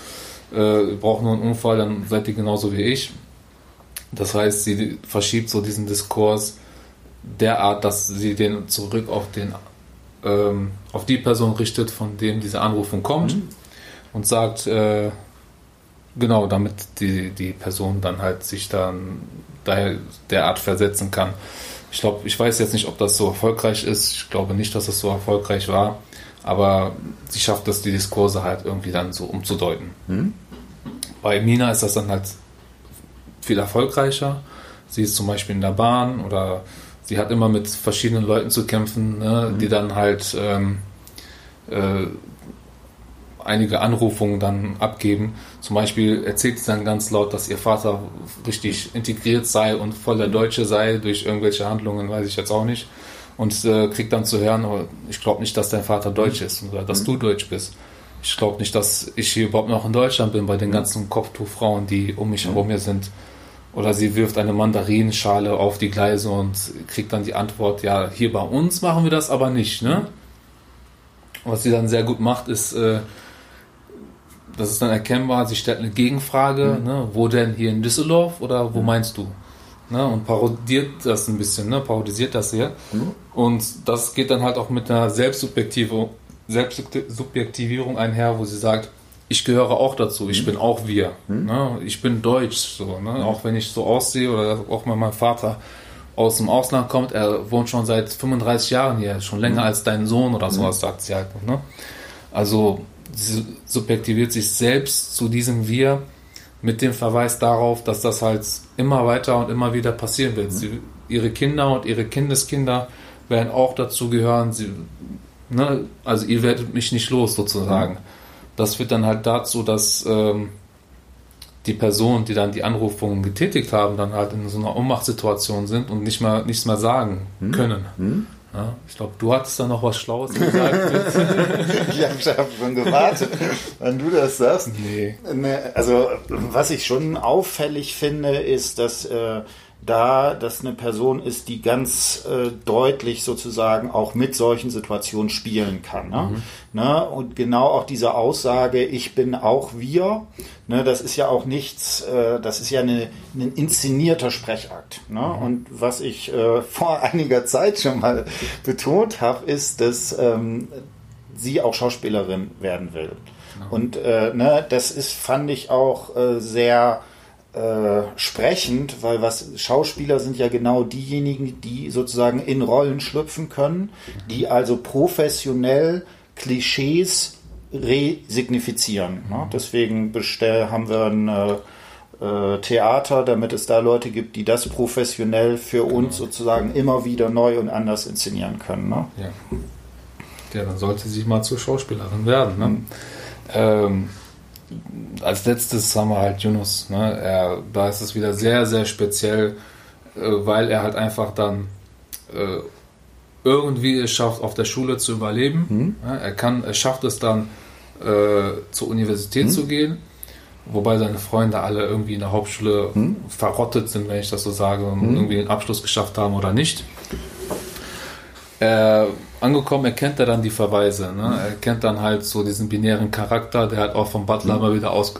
äh, braucht nur einen Unfall, dann seid ihr genauso wie ich. Das heißt, sie verschiebt so diesen Diskurs derart, dass sie den zurück auf den ähm, auf die Person richtet, von dem diese Anrufung kommt mhm. und sagt, äh, genau, damit die, die Person dann halt sich dann daher derart versetzen kann. Ich glaube, ich weiß jetzt nicht, ob das so erfolgreich ist. Ich glaube nicht, dass es so erfolgreich war. Aber sie schafft es, die Diskurse halt irgendwie dann so umzudeuten. Mhm. Bei Mina ist das dann halt viel erfolgreicher. Sie ist zum Beispiel in der Bahn oder sie hat immer mit verschiedenen Leuten zu kämpfen, ne, mhm. die dann halt ähm, äh, einige Anrufungen dann abgeben. Zum Beispiel erzählt sie dann ganz laut, dass ihr Vater richtig integriert sei und voller Deutsche sei durch irgendwelche Handlungen, weiß ich jetzt auch nicht und äh, kriegt dann zu hören, oh, ich glaube nicht, dass dein Vater Deutsch ist oder dass mhm. du Deutsch bist. Ich glaube nicht, dass ich hier überhaupt noch in Deutschland bin bei den mhm. ganzen Kopftuchfrauen, die um mich herum hier sind. Oder sie wirft eine Mandarinenschale auf die Gleise und kriegt dann die Antwort, ja, hier bei uns machen wir das aber nicht. Ne? Was sie dann sehr gut macht, ist, äh, das ist dann erkennbar, sie stellt eine Gegenfrage, mhm. ne? wo denn hier in Düsseldorf oder wo mhm. meinst du? Ne, und parodiert das ein bisschen, ne, parodisiert das hier. Mhm. Und das geht dann halt auch mit einer Selbstsubjektivierung einher, wo sie sagt, ich gehöre auch dazu, ich mhm. bin auch wir. Mhm. Ne, ich bin deutsch, so, ne, auch wenn ich so aussehe oder auch wenn mein Vater aus dem Ausland kommt, er wohnt schon seit 35 Jahren hier, schon länger mhm. als dein Sohn oder sowas, mhm. sagt sie halt. Ne? Also sie subjektiviert sich selbst zu diesem Wir mit dem Verweis darauf, dass das halt immer weiter und immer wieder passieren wird. Mhm. Sie, ihre Kinder und ihre Kindeskinder werden auch dazu gehören. Sie, ne, also ihr werdet mich nicht los sozusagen. Das führt dann halt dazu, dass ähm, die Personen, die dann die Anrufungen getätigt haben, dann halt in so einer Ohnmachtssituation sind und nicht mehr nichts mehr sagen mhm. können. Mhm. Ja, ich glaube, du hattest da noch was Schlaues gesagt. ich habe schon gewartet, wann du das sagst. Nee. Also, was ich schon auffällig finde, ist, dass äh, da das eine Person ist, die ganz äh, deutlich sozusagen auch mit solchen Situationen spielen kann. Ne? Mhm. Ne? Und genau auch diese Aussage, ich bin auch wir, ne? das ist ja auch nichts, äh, das ist ja eine, ein inszenierter Sprechakt. Ne? Mhm. Und was ich äh, vor einiger Zeit schon mal betont habe, ist, dass ähm, sie auch Schauspielerin werden will. Mhm. Und äh, ne, das ist, fand ich auch äh, sehr äh, sprechend, weil was Schauspieler sind ja genau diejenigen, die sozusagen in Rollen schlüpfen können, die also professionell Klischees resignifizieren. Ne? Deswegen bestell, haben wir ein äh, äh, Theater, damit es da Leute gibt, die das professionell für uns genau. sozusagen immer wieder neu und anders inszenieren können. Ne? Ja. ja, dann sollte sie mal zur Schauspielerin werden. Ne? Mhm. Ähm, als letztes haben wir halt Yunus. Ne? Er, da ist es wieder sehr, sehr speziell, äh, weil er halt einfach dann äh, irgendwie es schafft, auf der Schule zu überleben. Mhm. Ja, er, kann, er schafft es dann, äh, zur Universität mhm. zu gehen, wobei seine Freunde alle irgendwie in der Hauptschule mhm. verrottet sind, wenn ich das so sage, und mhm. irgendwie den Abschluss geschafft haben oder nicht. Er angekommen erkennt er dann die Verweise. Ne? Er kennt dann halt so diesen binären Charakter, der halt auch vom Butler mhm. immer wieder aus,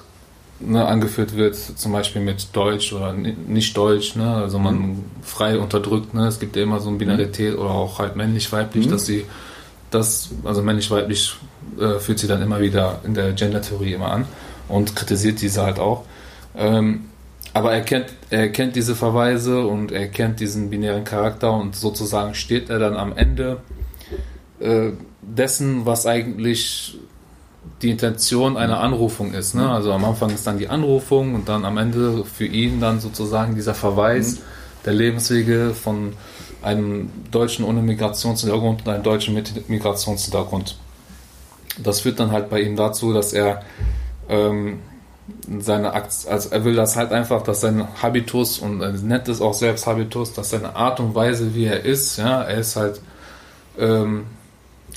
ne, angeführt wird, zum Beispiel mit Deutsch oder nicht Deutsch, ne? also man mhm. frei unterdrückt. Ne? Es gibt ja immer so eine Binarität oder auch halt männlich-weiblich, mhm. dass sie das, also männlich-weiblich äh, führt sie dann immer wieder in der Gender-Theorie immer an und kritisiert diese halt auch. Ähm, aber er kennt, er kennt diese Verweise und er kennt diesen binären Charakter und sozusagen steht er dann am Ende äh, dessen, was eigentlich die Intention einer Anrufung ist. Ne? Also am Anfang ist dann die Anrufung und dann am Ende für ihn dann sozusagen dieser Verweis mhm. der Lebenswege von einem Deutschen ohne Migrationshintergrund und einem Deutschen mit Migrationshintergrund. Das führt dann halt bei ihm dazu, dass er ähm, seine Akt, also er will das halt einfach, dass sein Habitus und er nennt es auch selbst Habitus, dass seine Art und Weise, wie er ist, ja, er ist halt ähm,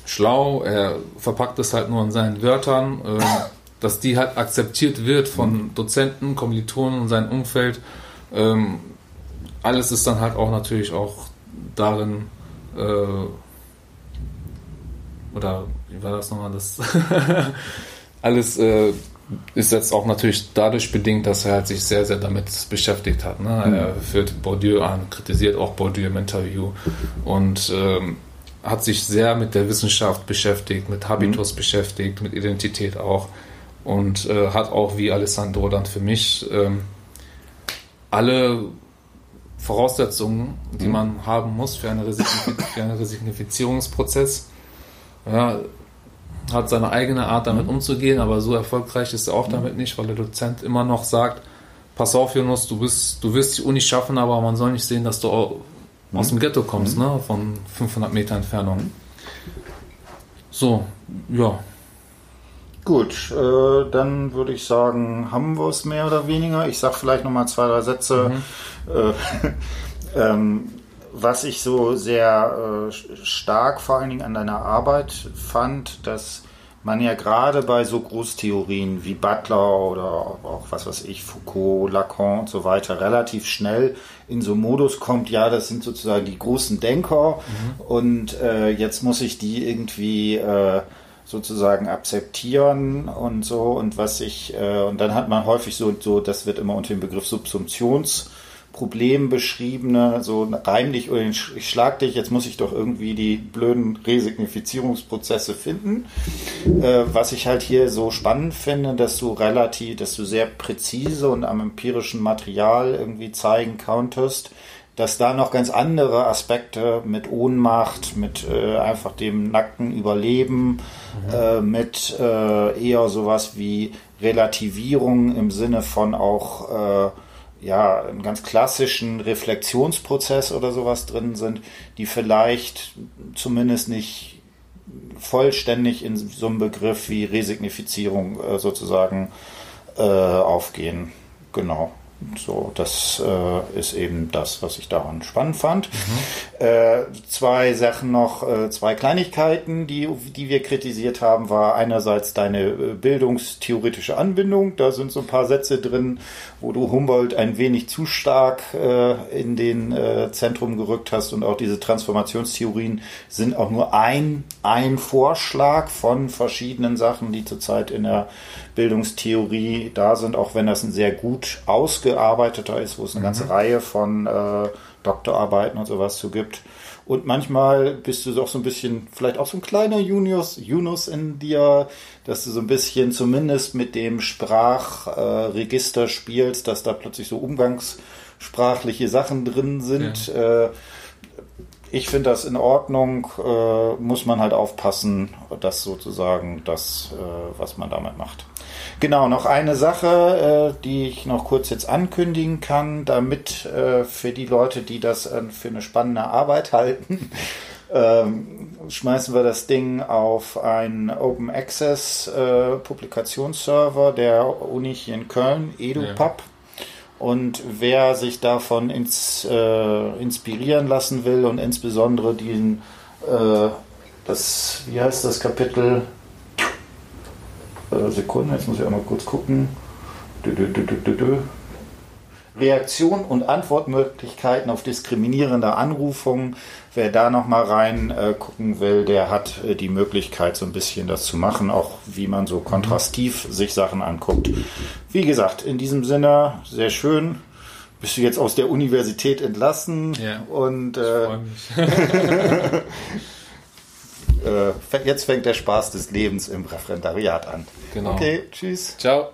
schlau, er verpackt es halt nur in seinen Wörtern, äh, dass die halt akzeptiert wird von Dozenten, Kommilitonen und seinem Umfeld. Ähm, alles ist dann halt auch natürlich auch darin, äh, oder wie war das nochmal, das alles äh, ist jetzt auch natürlich dadurch bedingt, dass er halt sich sehr, sehr damit beschäftigt hat. Ne? Mhm. Er führt Bourdieu an, kritisiert auch Bourdieu im Interview und ähm, hat sich sehr mit der Wissenschaft beschäftigt, mit Habitus mhm. beschäftigt, mit Identität auch und äh, hat auch wie Alessandro dann für mich ähm, alle Voraussetzungen, die mhm. man haben muss für, eine für einen Resignifizierungsprozess. Ja, hat seine eigene Art damit mhm. umzugehen, aber so erfolgreich ist er auch mhm. damit nicht, weil der Dozent immer noch sagt, pass auf Jonas, du, bist, du wirst die Uni schaffen, aber man soll nicht sehen, dass du mhm. aus dem Ghetto kommst, ne? von 500 Meter Entfernung. So, ja. Gut, äh, dann würde ich sagen, haben wir es mehr oder weniger. Ich sage vielleicht nochmal zwei, drei Sätze. Mhm. Äh, ähm, was ich so sehr äh, stark vor allen Dingen an deiner Arbeit fand, dass man ja gerade bei so Großtheorien wie Butler oder auch was weiß ich, Foucault, Lacan und so weiter relativ schnell in so Modus kommt, ja, das sind sozusagen die großen Denker mhm. und äh, jetzt muss ich die irgendwie äh, sozusagen akzeptieren und so und was ich äh, und dann hat man häufig so so das wird immer unter dem Begriff Subsumptions Problem beschriebene, so reimlich oder ich schlag dich, jetzt muss ich doch irgendwie die blöden Resignifizierungsprozesse finden. Äh, was ich halt hier so spannend finde, dass du relativ, dass du sehr präzise und am empirischen Material irgendwie zeigen konntest, dass da noch ganz andere Aspekte mit Ohnmacht, mit äh, einfach dem nackten Überleben, mhm. äh, mit äh, eher sowas wie Relativierung im Sinne von auch äh, ja, einen ganz klassischen Reflexionsprozess oder sowas drin sind, die vielleicht zumindest nicht vollständig in so einem Begriff wie Resignifizierung äh, sozusagen äh, aufgehen. Genau. So, das äh, ist eben das, was ich daran spannend fand. Mhm. Äh, zwei Sachen noch, äh, zwei Kleinigkeiten, die, die wir kritisiert haben, war einerseits deine äh, bildungstheoretische Anbindung. Da sind so ein paar Sätze drin, wo du Humboldt ein wenig zu stark äh, in den äh, Zentrum gerückt hast und auch diese Transformationstheorien sind auch nur ein, ein Vorschlag von verschiedenen Sachen, die zurzeit in der Bildungstheorie da sind, auch wenn das ein sehr gut ausgearbeiteter ist, wo es eine mhm. ganze Reihe von äh, Doktorarbeiten und sowas zu gibt. Und manchmal bist du auch so ein bisschen, vielleicht auch so ein kleiner Junius, Junus in dir, dass du so ein bisschen zumindest mit dem Sprachregister äh, spielst, dass da plötzlich so umgangssprachliche Sachen drin sind. Ja. Äh, ich finde das in Ordnung, äh, muss man halt aufpassen, dass sozusagen das, äh, was man damit macht. Genau, noch eine Sache, äh, die ich noch kurz jetzt ankündigen kann, damit äh, für die Leute, die das äh, für eine spannende Arbeit halten, ähm, schmeißen wir das Ding auf einen Open Access äh, Publikationsserver der Uni hier in Köln, EduPub. Ja. Und wer sich davon ins, äh, inspirieren lassen will und insbesondere den, äh, das, wie heißt das Kapitel? Äh, Sekunde, jetzt muss ich einmal kurz gucken. Dö, dö, dö, Reaktion und Antwortmöglichkeiten auf diskriminierende Anrufungen. Wer da nochmal rein äh, gucken will, der hat äh, die Möglichkeit, so ein bisschen das zu machen, auch wie man so kontrastiv sich Sachen anguckt. Wie gesagt, in diesem Sinne, sehr schön. Bist du jetzt aus der Universität entlassen? Ja. Und äh, äh, jetzt fängt der Spaß des Lebens im Referendariat an. Genau. Okay, tschüss. Ciao.